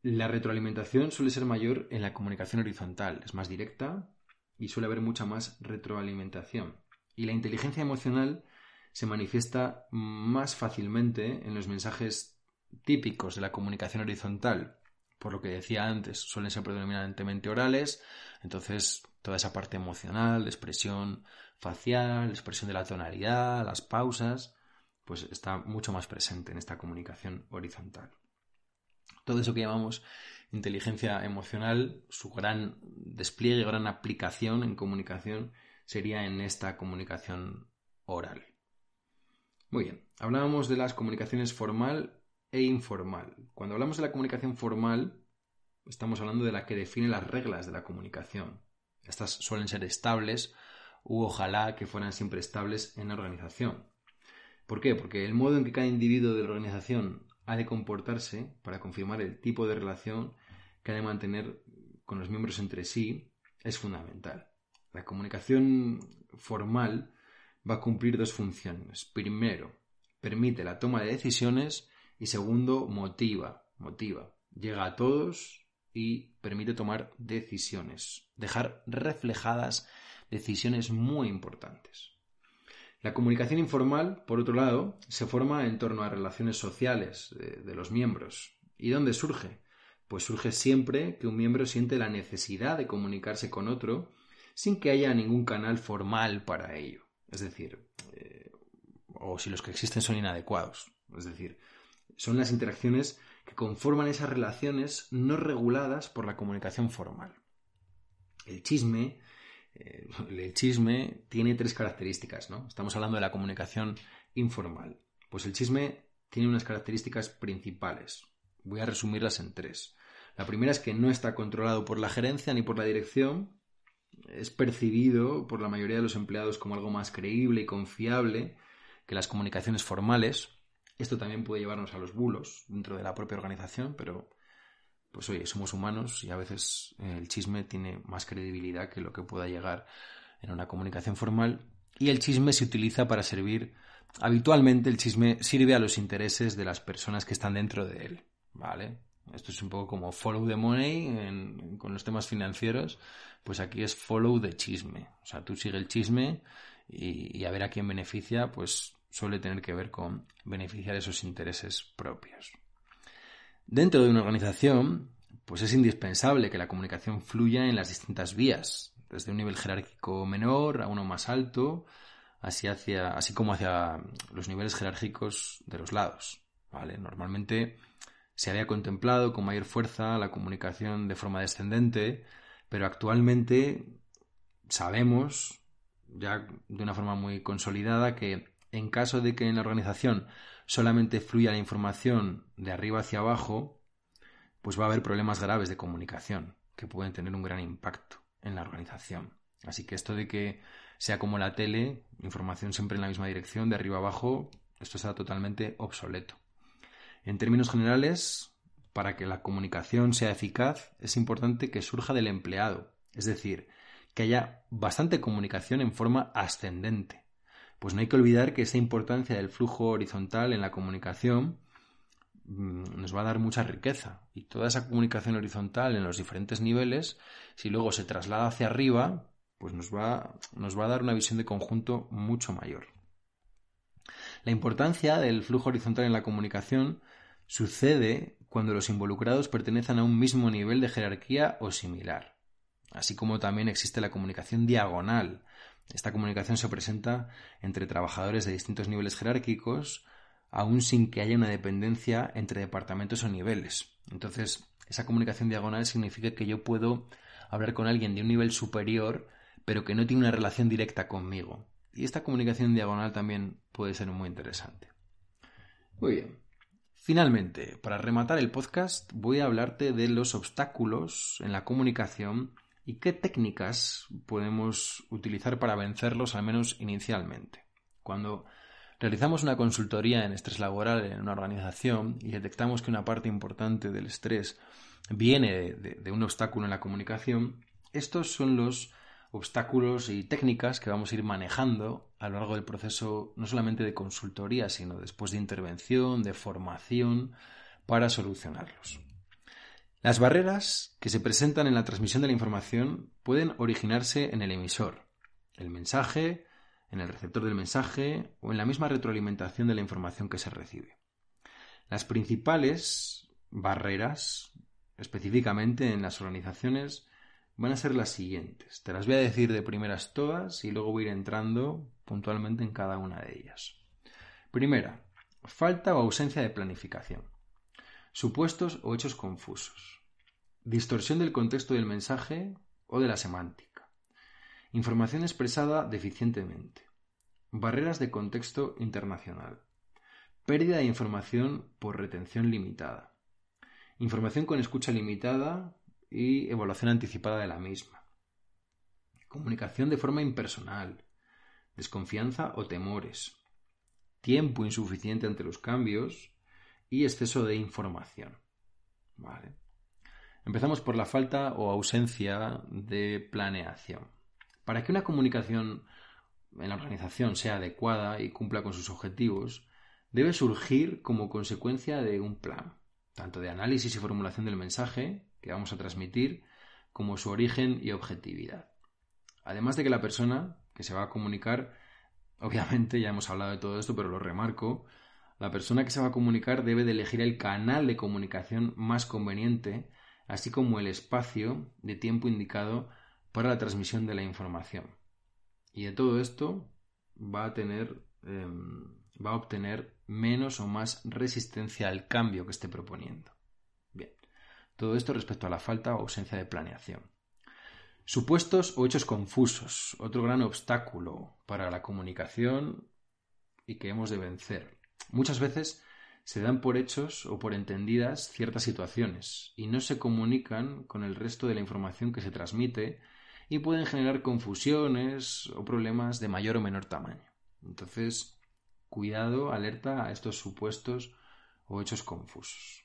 La retroalimentación suele ser mayor en la comunicación horizontal, es más directa y suele haber mucha más retroalimentación. Y la inteligencia emocional se manifiesta más fácilmente en los mensajes típicos de la comunicación horizontal. Por lo que decía antes, suelen ser predominantemente orales, entonces toda esa parte emocional, expresión facial, expresión de la tonalidad, las pausas, pues está mucho más presente en esta comunicación horizontal. Todo eso que llamamos inteligencia emocional, su gran despliegue, gran aplicación en comunicación sería en esta comunicación oral. Muy bien, hablábamos de las comunicaciones formal e informal. Cuando hablamos de la comunicación formal, estamos hablando de la que define las reglas de la comunicación. Estas suelen ser estables u ojalá que fueran siempre estables en la organización. ¿Por qué? Porque el modo en que cada individuo de la organización ha de comportarse para confirmar el tipo de relación que ha de mantener con los miembros entre sí es fundamental. La comunicación formal va a cumplir dos funciones. Primero, permite la toma de decisiones y segundo, motiva, motiva. Llega a todos y permite tomar decisiones, dejar reflejadas decisiones muy importantes. La comunicación informal, por otro lado, se forma en torno a relaciones sociales de, los miembros. ¿Y dónde surge? Pues surge siempre que un miembro siente la necesidad de comunicarse con otro sin que haya ningún canal formal para ello. Es decir, eh, o si los que existen son inadecuados. Es decir, son las interacciones que conforman esas relaciones no reguladas por la comunicación formal. El chisme, eh, el chisme tiene tres características, ¿no? Estamos hablando de la comunicación informal. Pues el chisme tiene unas características principales. Voy a resumirlas en tres. La primera es que no está controlado por la gerencia ni por la dirección. Es percibido por la mayoría de los empleados como algo más creíble y confiable que las comunicaciones formales. Esto también puede llevarnos a los bulos dentro de la propia organización, pero pues oye, somos humanos y a veces eh, el chisme tiene más credibilidad que lo que pueda llegar en una comunicación formal y el chisme se utiliza para servir habitualmente el chisme sirve a los intereses de las personas que están dentro de él, ¿vale? Esto es un poco como follow the money con los temas financieros, pues aquí es follow the chisme, o sea, tú sigue el chisme y, y a ver a quién beneficia, pues suele tener que ver con beneficiar esos intereses propios. Dentro de una organización, pues es indispensable que la comunicación fluya en las distintas vías, desde un nivel jerárquico menor a uno más alto, así, hacia, así como hacia los niveles jerárquicos de los lados. ¿vale? Normalmente se había contemplado con mayor fuerza la comunicación de forma descendente, pero actualmente sabemos, ya de una forma muy consolidada, que en caso de que en la organización solamente fluya la información de arriba hacia abajo, pues va a haber problemas graves de comunicación que pueden tener un gran impacto en la organización. Así que esto de que sea como la tele, información siempre en la misma dirección, de arriba abajo, esto está totalmente obsoleto. En términos generales, para que la comunicación sea eficaz, es importante que surja del empleado, es decir, que haya bastante comunicación en forma ascendente. Pues no hay que olvidar que esa importancia del flujo horizontal en la comunicación mm, nos va a dar mucha riqueza. Y toda esa comunicación horizontal en los diferentes niveles, si luego se traslada hacia arriba, pues nos va, nos va a dar una visión de conjunto mucho mayor. La importancia del flujo horizontal en la comunicación sucede cuando los involucrados pertenecen a un mismo nivel de jerarquía o similar, así como también existe la comunicación diagonal. Esta comunicación se presenta entre trabajadores de distintos niveles jerárquicos, aun sin que haya una dependencia entre departamentos o niveles. Entonces, esa comunicación diagonal significa que yo puedo hablar con alguien de un nivel superior pero que no tiene una relación directa conmigo. Y esta comunicación diagonal también puede ser muy interesante. Muy bien. Finalmente, para rematar el podcast, voy a hablarte de los obstáculos en la comunicación y qué técnicas podemos utilizar para vencerlos, al menos inicialmente. Cuando realizamos una consultoría en estrés laboral en una organización y detectamos que una parte importante del estrés viene de, de un obstáculo en la comunicación, estos son los obstáculos y técnicas que vamos a ir manejando a lo largo del proceso, no solamente de consultoría, sino después de intervención, de formación, para solucionarlos. Las barreras que se presentan en la transmisión de la información pueden originarse en el emisor, el mensaje, en el receptor del mensaje o en la misma retroalimentación de la información que se recibe. Las principales barreras, específicamente en las organizaciones, van a ser las siguientes. Te las voy a decir de primeras todas y luego voy a ir entrando puntualmente en cada una de ellas. Primera, falta o ausencia de planificación. Supuestos o hechos confusos. Distorsión del contexto del mensaje o de la semántica. Información expresada deficientemente. Barreras de contexto internacional. Pérdida de información por retención limitada. Información con escucha limitada y evaluación anticipada de la misma. Comunicación de forma impersonal, desconfianza o temores, tiempo insuficiente ante los cambios y exceso de información. Empezamos por la falta o ausencia de planeación. Para que una comunicación en la organización sea adecuada y cumpla con sus objetivos, debe surgir como consecuencia de un plan, tanto de análisis y formulación del mensaje, que vamos a transmitir como su origen y objetividad. Además de que la persona que se va a comunicar, obviamente ya hemos hablado de todo esto, pero lo remarco, la persona que se va a comunicar debe de elegir el canal de comunicación más conveniente, así como el espacio de tiempo indicado para la transmisión de la información. Y de todo esto va a tener, em, va a obtener menos o más resistencia al cambio que esté proponiendo. Todo esto respecto a la falta o ausencia de planeación. Supuestos o hechos confusos, otro gran obstáculo para la comunicación y que hemos de vencer. Muchas veces se dan por hechos o por entendidas ciertas situaciones y no se comunican con el resto de la información que se transmite y pueden generar confusiones o problemas de mayor o menor tamaño. Entonces, Cuidado, alerta a estos supuestos o hechos confusos.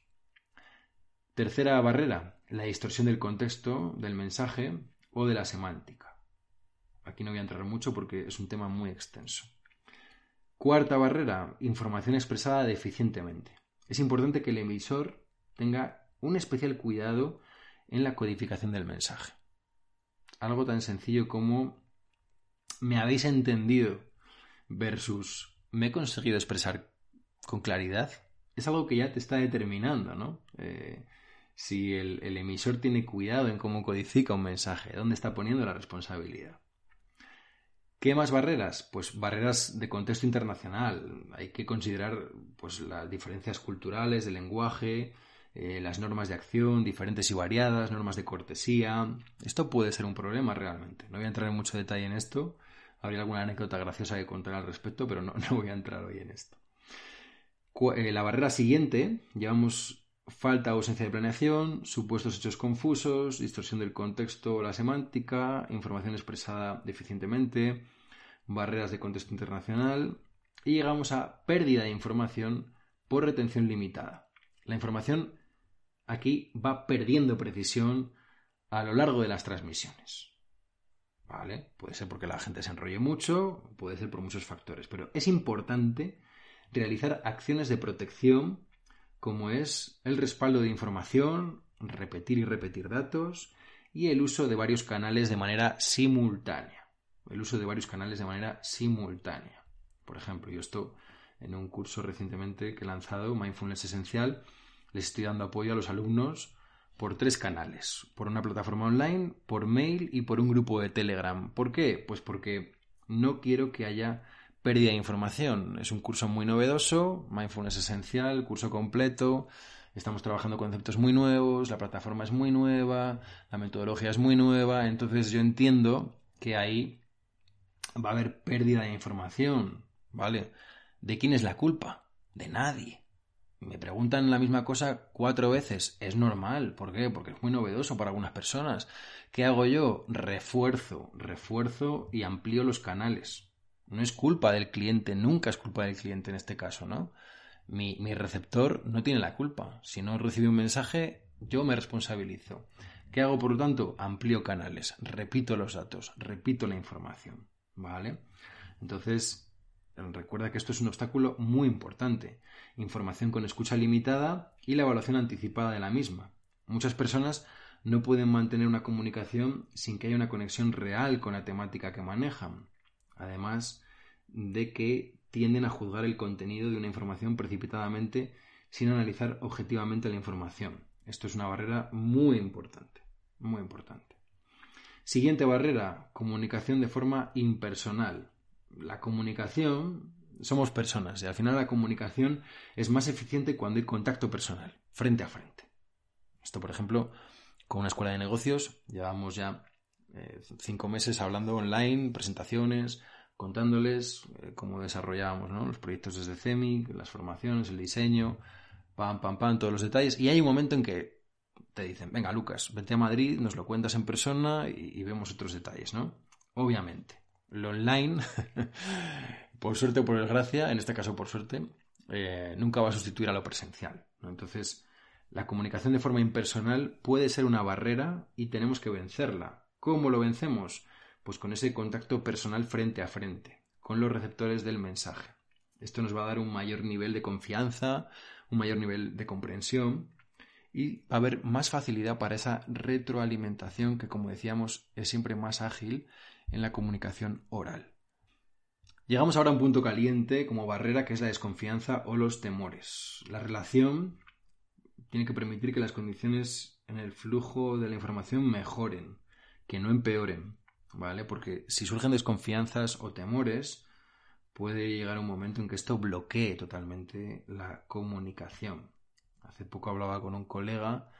Tercera barrera, la distorsión del contexto, del mensaje o de la semántica. Aquí no voy a entrar mucho porque es un tema muy extenso. Cuarta barrera, información expresada deficientemente. Es importante que el emisor tenga un especial cuidado en la codificación del mensaje. Algo tan sencillo como me habéis entendido versus me he conseguido expresar con claridad. Es algo que ya te está determinando, ¿no? Eh, si el, emisor tiene cuidado en cómo codifica un mensaje, dónde está poniendo la responsabilidad. ¿Qué más barreras? Pues barreras de contexto internacional. Hay que considerar pues, las diferencias culturales de lenguaje, eh, las normas de acción, diferentes y variadas, normas de cortesía. Esto puede ser un problema realmente. No voy a entrar en mucho detalle en esto. Habría alguna anécdota graciosa que contar al respecto, pero no, no voy a entrar hoy en esto. Eh, la barrera siguiente, llevamos falta o ausencia de planeación, supuestos hechos confusos, distorsión del contexto o la semántica, información expresada deficientemente, barreras de contexto internacional y llegamos a pérdida de información por retención limitada. La información aquí va perdiendo precisión a lo largo de las transmisiones. ¿Vale? Puede ser porque la gente se enrolle mucho, puede ser por muchos factores, pero es importante realizar acciones de protección como es el respaldo de información, repetir y repetir datos y el uso de varios canales de manera simultánea. El uso de varios canales de manera simultánea. Por ejemplo, yo esto en un curso recientemente que he lanzado, Mindfulness Esencial, les estoy dando apoyo a los alumnos por tres canales, por una plataforma online, por mail y por un grupo de Telegram. ¿Por qué? Pues porque no quiero que haya pérdida de información. Es un curso muy novedoso, Mindfulness Esencial, curso completo. Estamos trabajando conceptos muy nuevos, la plataforma es muy nueva, la metodología es muy nueva, entonces yo entiendo que ahí va a haber pérdida de información, ¿vale? ¿De quién es la culpa? De nadie. Me preguntan la misma cosa cuatro veces. Es normal. ¿Por qué? Porque es muy novedoso para algunas personas. ¿Qué hago yo? Refuerzo, refuerzo y amplío los canales. No es culpa del cliente, nunca es culpa del cliente en este caso, ¿no? Mi, receptor no tiene la culpa. Si no recibe un mensaje, yo me responsabilizo. ¿Qué hago, por lo tanto? Amplío canales, repito los datos, repito la información, ¿vale? Entonces, recuerda que esto es un obstáculo muy importante. Información con escucha limitada y la evaluación anticipada de la misma. Muchas personas no pueden mantener una comunicación sin que haya una conexión real con la temática que manejan además de que tienden a juzgar el contenido de una información precipitadamente sin analizar objetivamente la información. Esto es una barrera muy importante, muy importante. Siguiente barrera, comunicación de forma impersonal. La comunicación, somos personas y al final la comunicación es más eficiente cuando hay contacto personal, frente a frente. Esto, por ejemplo, con una escuela de negocios, llevamos ya eh, cinco meses hablando online, presentaciones, contándoles eh, cómo desarrollábamos los proyectos desde CEMIC, las formaciones, el diseño, pam, pam, pam, todos los detalles. Y hay un momento en que te dicen, venga Lucas, vete a Madrid, nos lo cuentas en persona y, vemos otros detalles, ¿no? Obviamente, lo online, por suerte o por desgracia, en este caso por suerte, eh, nunca va a sustituir a lo presencial. Entonces, la comunicación de forma impersonal puede ser una barrera y tenemos que vencerla. ¿Cómo lo vencemos? Pues con ese contacto personal frente a frente, con los receptores del mensaje. Esto nos va a dar un mayor nivel de confianza, un mayor nivel de comprensión y va a haber más facilidad para esa retroalimentación que, como decíamos, es siempre más ágil en la comunicación oral. Llegamos ahora a un punto caliente como barrera que es la desconfianza o los temores. La relación tiene que permitir que las condiciones en el flujo de la información mejoren que no empeoren, ¿vale? Porque si surgen desconfianzas o temores, puede llegar un momento en que esto bloquee totalmente la comunicación. Hace poco hablaba con un colega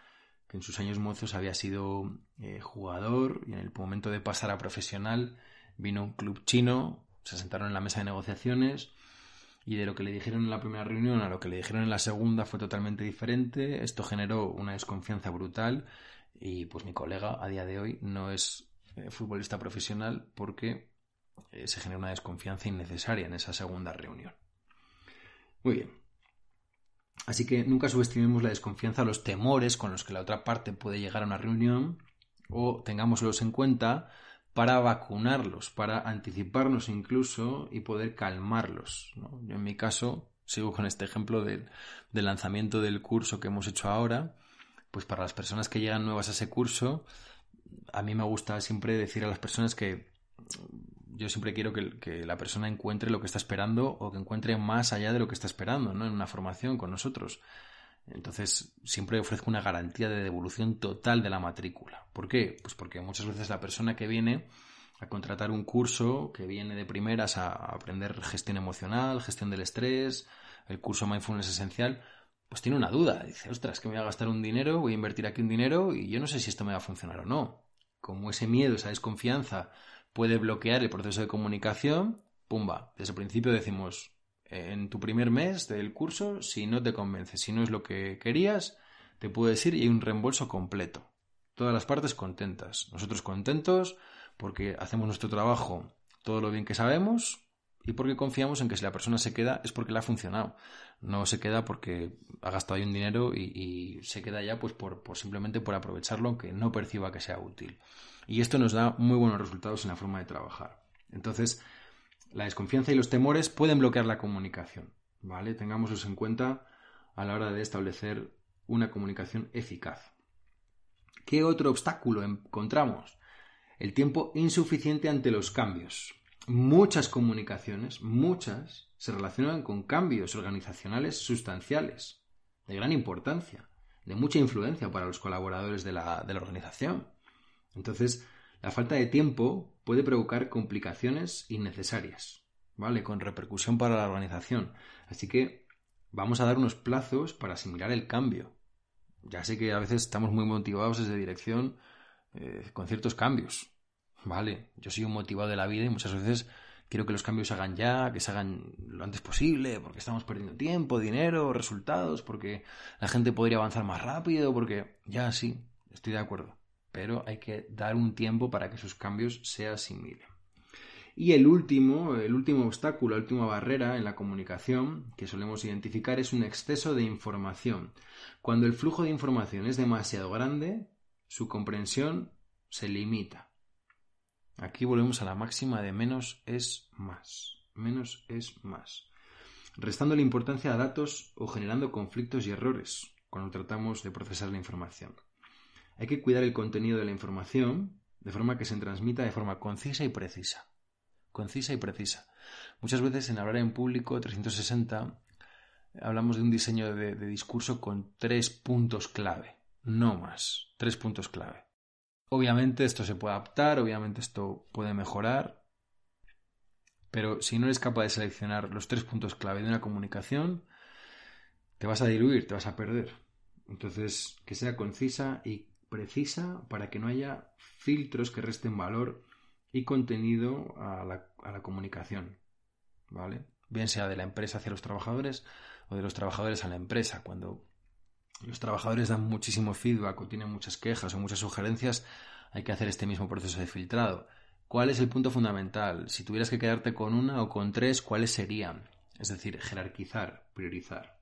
que en sus años mozos había sido eh, jugador y en el momento de pasar a profesional vino un club chino, se sentaron en la mesa de negociaciones y de lo que le dijeron en la primera reunión a lo que le dijeron en la segunda fue totalmente diferente. Esto generó una desconfianza brutal y pues mi colega a día de hoy no es eh, futbolista profesional porque eh, se genera una desconfianza innecesaria en esa segunda reunión. Muy bien. Así que nunca subestimemos la desconfianza los temores con los que la otra parte puede llegar a una reunión o tengámoslos en cuenta para vacunarlos, para anticiparnos incluso y poder calmarlos. Yo en mi caso sigo con este ejemplo del lanzamiento del curso que hemos hecho ahora, pues para las personas que llegan nuevas a ese curso, a mí me gusta siempre decir a las personas que yo siempre quiero que, la persona encuentre lo que está esperando o que encuentre más allá de lo que está esperando, ¿no? En una formación con nosotros. Entonces, siempre ofrezco una garantía de devolución total de la matrícula. ¿Por qué? Pues porque muchas veces la persona que viene a contratar un curso, que viene de primeras a aprender gestión emocional, gestión del estrés, el curso Mindfulness Esencial, pues tiene una duda. Dice, ostras, que me voy a gastar un dinero, voy a invertir aquí un dinero y yo no sé si esto me va a funcionar o no. Como ese miedo, esa desconfianza puede bloquear el proceso de comunicación, pumba, desde el principio decimos, en tu primer mes del curso, si no te convence, si no es lo que querías, te puedes ir y hay un reembolso completo. Todas las partes contentas. Nosotros contentos porque hacemos nuestro trabajo todo lo bien que sabemos y porque confiamos en que si la persona se queda es porque le ha funcionado. No se queda porque ha gastado ahí un dinero y, se queda ya pues por, simplemente por aprovecharlo aunque no perciba que sea útil. Y esto nos da muy buenos resultados en la forma de trabajar. Entonces, la desconfianza y los temores pueden bloquear la comunicación, ¿vale? Tengámoslos en cuenta a la hora de establecer una comunicación eficaz. ¿Qué otro obstáculo encontramos? El tiempo insuficiente ante los cambios. Muchas comunicaciones, muchas, se relacionan con cambios organizacionales sustanciales, de gran importancia, de mucha influencia para los colaboradores de la, de la organización. Entonces, la falta de tiempo puede provocar complicaciones innecesarias, ¿vale? Con repercusión para la organización. Así que vamos a dar unos plazos para asimilar el cambio. Ya sé que a veces estamos muy motivados desde dirección eh, con ciertos cambios, ¿vale? Yo soy un motivado de la vida y muchas veces quiero que los cambios se hagan ya, que se hagan lo antes posible, porque estamos perdiendo tiempo, dinero, resultados, porque la gente podría avanzar más rápido, porque ya sí, estoy de acuerdo pero hay que dar un tiempo para que esos cambios se asimilen. Y el último, el último obstáculo, la última barrera en la comunicación que solemos identificar es un exceso de información. Cuando el flujo de información es demasiado grande, su comprensión se limita. Aquí volvemos a la máxima de menos es más. Menos es más. Restando la importancia a datos o generando conflictos y errores cuando tratamos de procesar la información. Hay que cuidar el contenido de la información de forma que se transmita de forma concisa y precisa. Concisa y precisa. Muchas veces en hablar en público 360 hablamos de un diseño de, discurso con tres puntos clave, no más, tres puntos clave. Obviamente esto se puede adaptar, obviamente esto puede mejorar, pero si no eres capaz de seleccionar los tres puntos clave de una comunicación, te vas a diluir, te vas a perder. Entonces, que sea concisa y precisa para que no haya filtros que resten valor y contenido a la, comunicación. ¿Vale? Bien sea de la empresa hacia los trabajadores o de los trabajadores a la empresa. Cuando los trabajadores dan muchísimo feedback o tienen muchas quejas o muchas sugerencias, hay que hacer este mismo proceso de filtrado. ¿Cuál es el punto fundamental? Si tuvieras que quedarte con una o con tres, ¿cuáles serían? Es decir, jerarquizar, priorizar.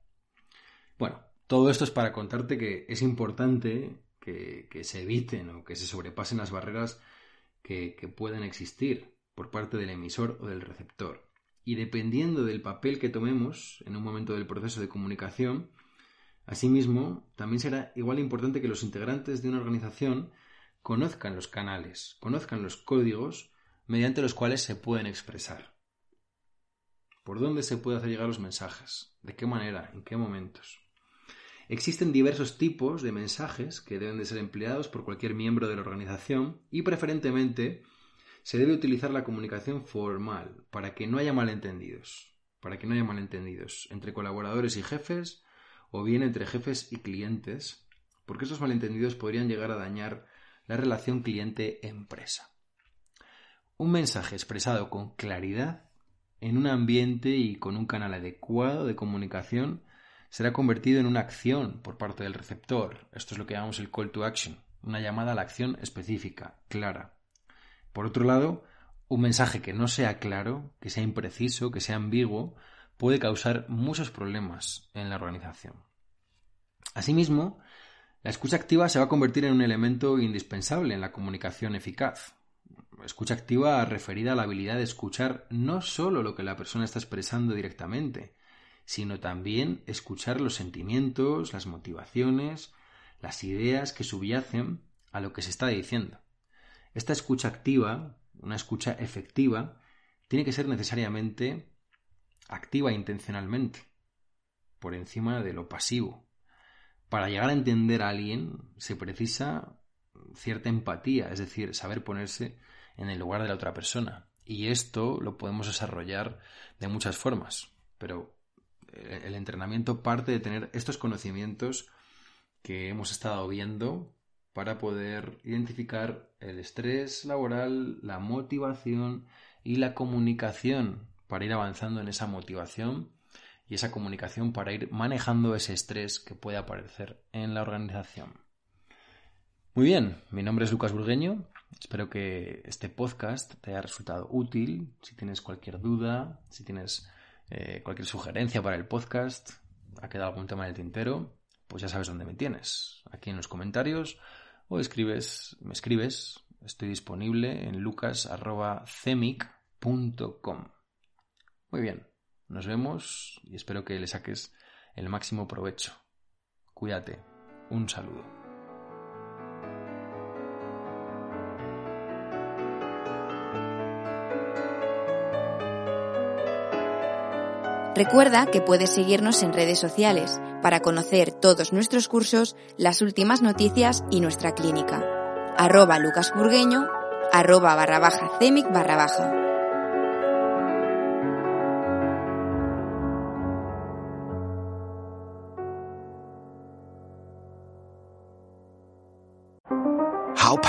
Bueno, todo esto es para contarte que es importante que, se eviten o que se sobrepasen las barreras que, que pueden existir por parte del emisor o del receptor. Y dependiendo del papel que tomemos en un momento del proceso de comunicación, asimismo, también será igual importante que los integrantes de una organización conozcan los canales, conozcan los códigos mediante los cuales se pueden expresar. ¿Por dónde se puede hacer llegar los mensajes? ¿De qué manera? ¿En qué momentos? Existen diversos tipos de mensajes que deben de ser empleados por cualquier miembro de la organización y preferentemente se debe utilizar la comunicación formal para que no haya malentendidos, para que no haya malentendidos entre colaboradores y jefes o bien entre jefes y clientes, porque esos malentendidos podrían llegar a dañar la relación cliente-empresa. Un mensaje expresado con claridad en un ambiente y con un canal adecuado de comunicación será convertido en una acción por parte del receptor. Esto es lo que llamamos el call to action, una llamada a la acción específica, clara. Por otro lado, un mensaje que no sea claro, que sea impreciso, que sea ambiguo, puede causar muchos problemas en la organización. Asimismo, la escucha activa se va a convertir en un elemento indispensable en la comunicación eficaz. Escucha activa referida a la habilidad de escuchar no solo lo que la persona está expresando directamente, sino también escuchar los sentimientos, las motivaciones, las ideas que subyacen a lo que se está diciendo. Esta escucha activa, una escucha efectiva, tiene que ser necesariamente activa intencionalmente, por encima de lo pasivo. Para llegar a entender a alguien se precisa cierta empatía, es decir, saber ponerse en el lugar de la otra persona. Y esto lo podemos desarrollar de muchas formas, pero el entrenamiento parte de tener estos conocimientos que hemos estado viendo para poder identificar el estrés laboral, la motivación y la comunicación para ir avanzando en esa motivación y esa comunicación para ir manejando ese estrés que puede aparecer en la organización. Muy bien, mi nombre es Lucas Burgueño. Espero que este podcast te haya resultado útil. Si tienes cualquier duda, si tienes eh, cualquier sugerencia para el podcast, ha quedado algún tema en el tintero, pues ya sabes dónde me tienes, aquí en los comentarios o escribes, me escribes, estoy disponible en lucas.cemic.com. Muy bien, nos vemos y espero que le saques el máximo provecho. Cuídate, un saludo. Recuerda que puedes seguirnos en redes sociales para conocer todos nuestros cursos, las últimas noticias y nuestra clínica. Arroba lucasburgueño, arroba barra baja cemic barra baja.